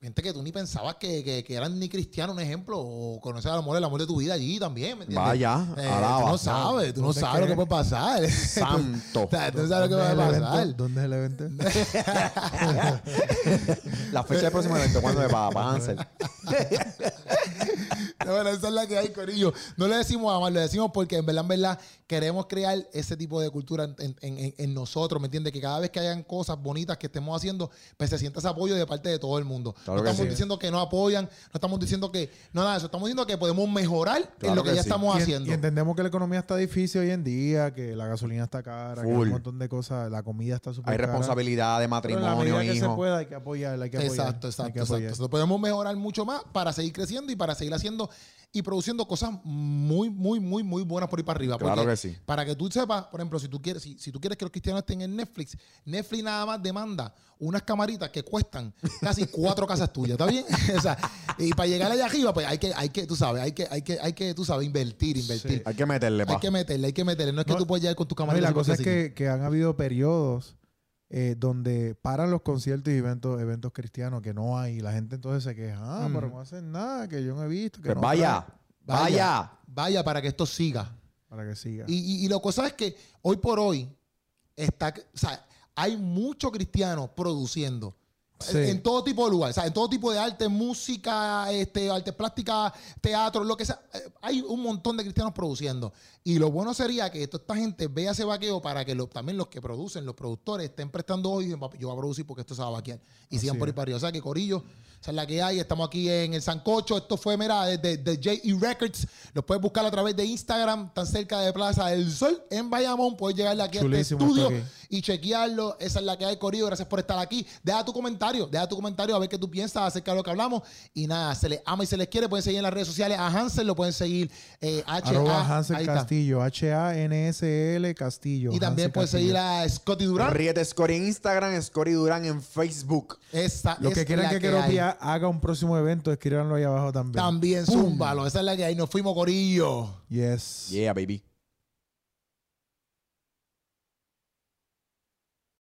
gente que tú ni pensabas que, que, que eran ni cristianos, un ejemplo, o conocer al amor, el amor de tu vida allí también, ¿me entiendes? Vaya, Eh, alaba. tú no sabes, tú no ¿Dónde sabes lo que puede pasar. Santo. Tú no sabes lo que ¿Dónde va es a el pasar. evento? ¿Dónde es el evento? La fecha del próximo evento, ¿cuándo es para, para Hansel? No, bueno, esa es la que hay, Corillo. No le decimos a más, le decimos porque en verdad, en verdad, queremos crear ese tipo de cultura en, en- en- en nosotros, ¿me entiendes? Que cada vez que hayan cosas bonitas que estemos haciendo, pues se sienta ese apoyo de parte de todo el mundo. Claro no que estamos sí. diciendo que no apoyan, no estamos diciendo que, no nada de eso, estamos diciendo que podemos mejorar en lo que, que ya sí. estamos Y en- haciendo. Y entendemos que la economía está difícil hoy en día, que la gasolina está cara, que hay Full. un montón de cosas, la comida está súper Hay cara. responsabilidad de Pero en la matrimonio, medida que se hijo. pueda hay que apoyar, hay que apoyar. Exacto, hay exacto, que exacto. podemos mejorar mucho más para seguir creciendo y para seguir haciendo y produciendo cosas muy, muy, muy, muy buenas por ir para arriba. Claro Porque que sí. Para que tú sepas, por ejemplo, si tú quieres, si, si tú quieres que los cristianos estén en Netflix, Netflix nada más demanda unas camaritas que cuestan casi cuatro casas tuyas, ¿está bien? o sea, y para llegar allá arriba, pues hay que, hay que, tú sabes, hay que, hay que, hay que, tú sabes, invertir, invertir. Sí. Hay que meterle, pa. Hay que meterle, hay que meterle. No es que tú puedes llegar con tu No, y camarita. la cosa es que, que han habido periodos eh, donde paran los conciertos y eventos, eventos cristianos que no hay. Y la gente entonces se queja, ah, pero no hacen nada, que yo no he visto. Que Pues no vaya, traen", vaya. Vaya para que esto siga. Para que siga. Y, y, y lo cosa es que hoy por hoy está, o sea, hay muchos cristianos produciendo. Sí. En, en todo tipo de lugares, o sea, en todo tipo de arte, música, este, arte plástica, teatro, lo que sea. Eh, Hay un montón de cristianos produciendo. Y lo bueno sería que toda esta gente vea ese vaqueo para que lo- también los que producen, los productores, estén prestando hoy. Yo voy a producir porque esto se va a vaquear. Y Así sigan por ahí para arriba. O sea que Corillo, esa es la que hay. Estamos aquí en el Sancocho. Esto fue, mira, de, de J.E. Records. Los puedes buscar a través de Instagram, tan cerca de Plaza del Sol, en Bayamón. Puedes llegarle aquí a este Chulísimo estudio esto aquí. y chequearlo. Esa es la que hay, Corillo. Gracias por estar aquí. Deja tu comentario, deja tu comentario a ver qué tú piensas acerca de lo que hablamos. Y nada, se les ama y se les quiere. Pueden seguir en las redes sociales a Hansel, lo pueden seguir eh, H Arroba Hansel ahí está. Castillo, H-A-N-S-L Castillo. Y también Castillo. seguir a Scotty Durán. Ríete Scory en Instagram, Scory Durán en Facebook. Esa Los que es quieran que, que. Keropia haga un próximo evento, escríbanlo ahí abajo también. También, zúmbalo. Esa es la que hay. Nos fuimos, Corillo. Yes. Yeah, baby.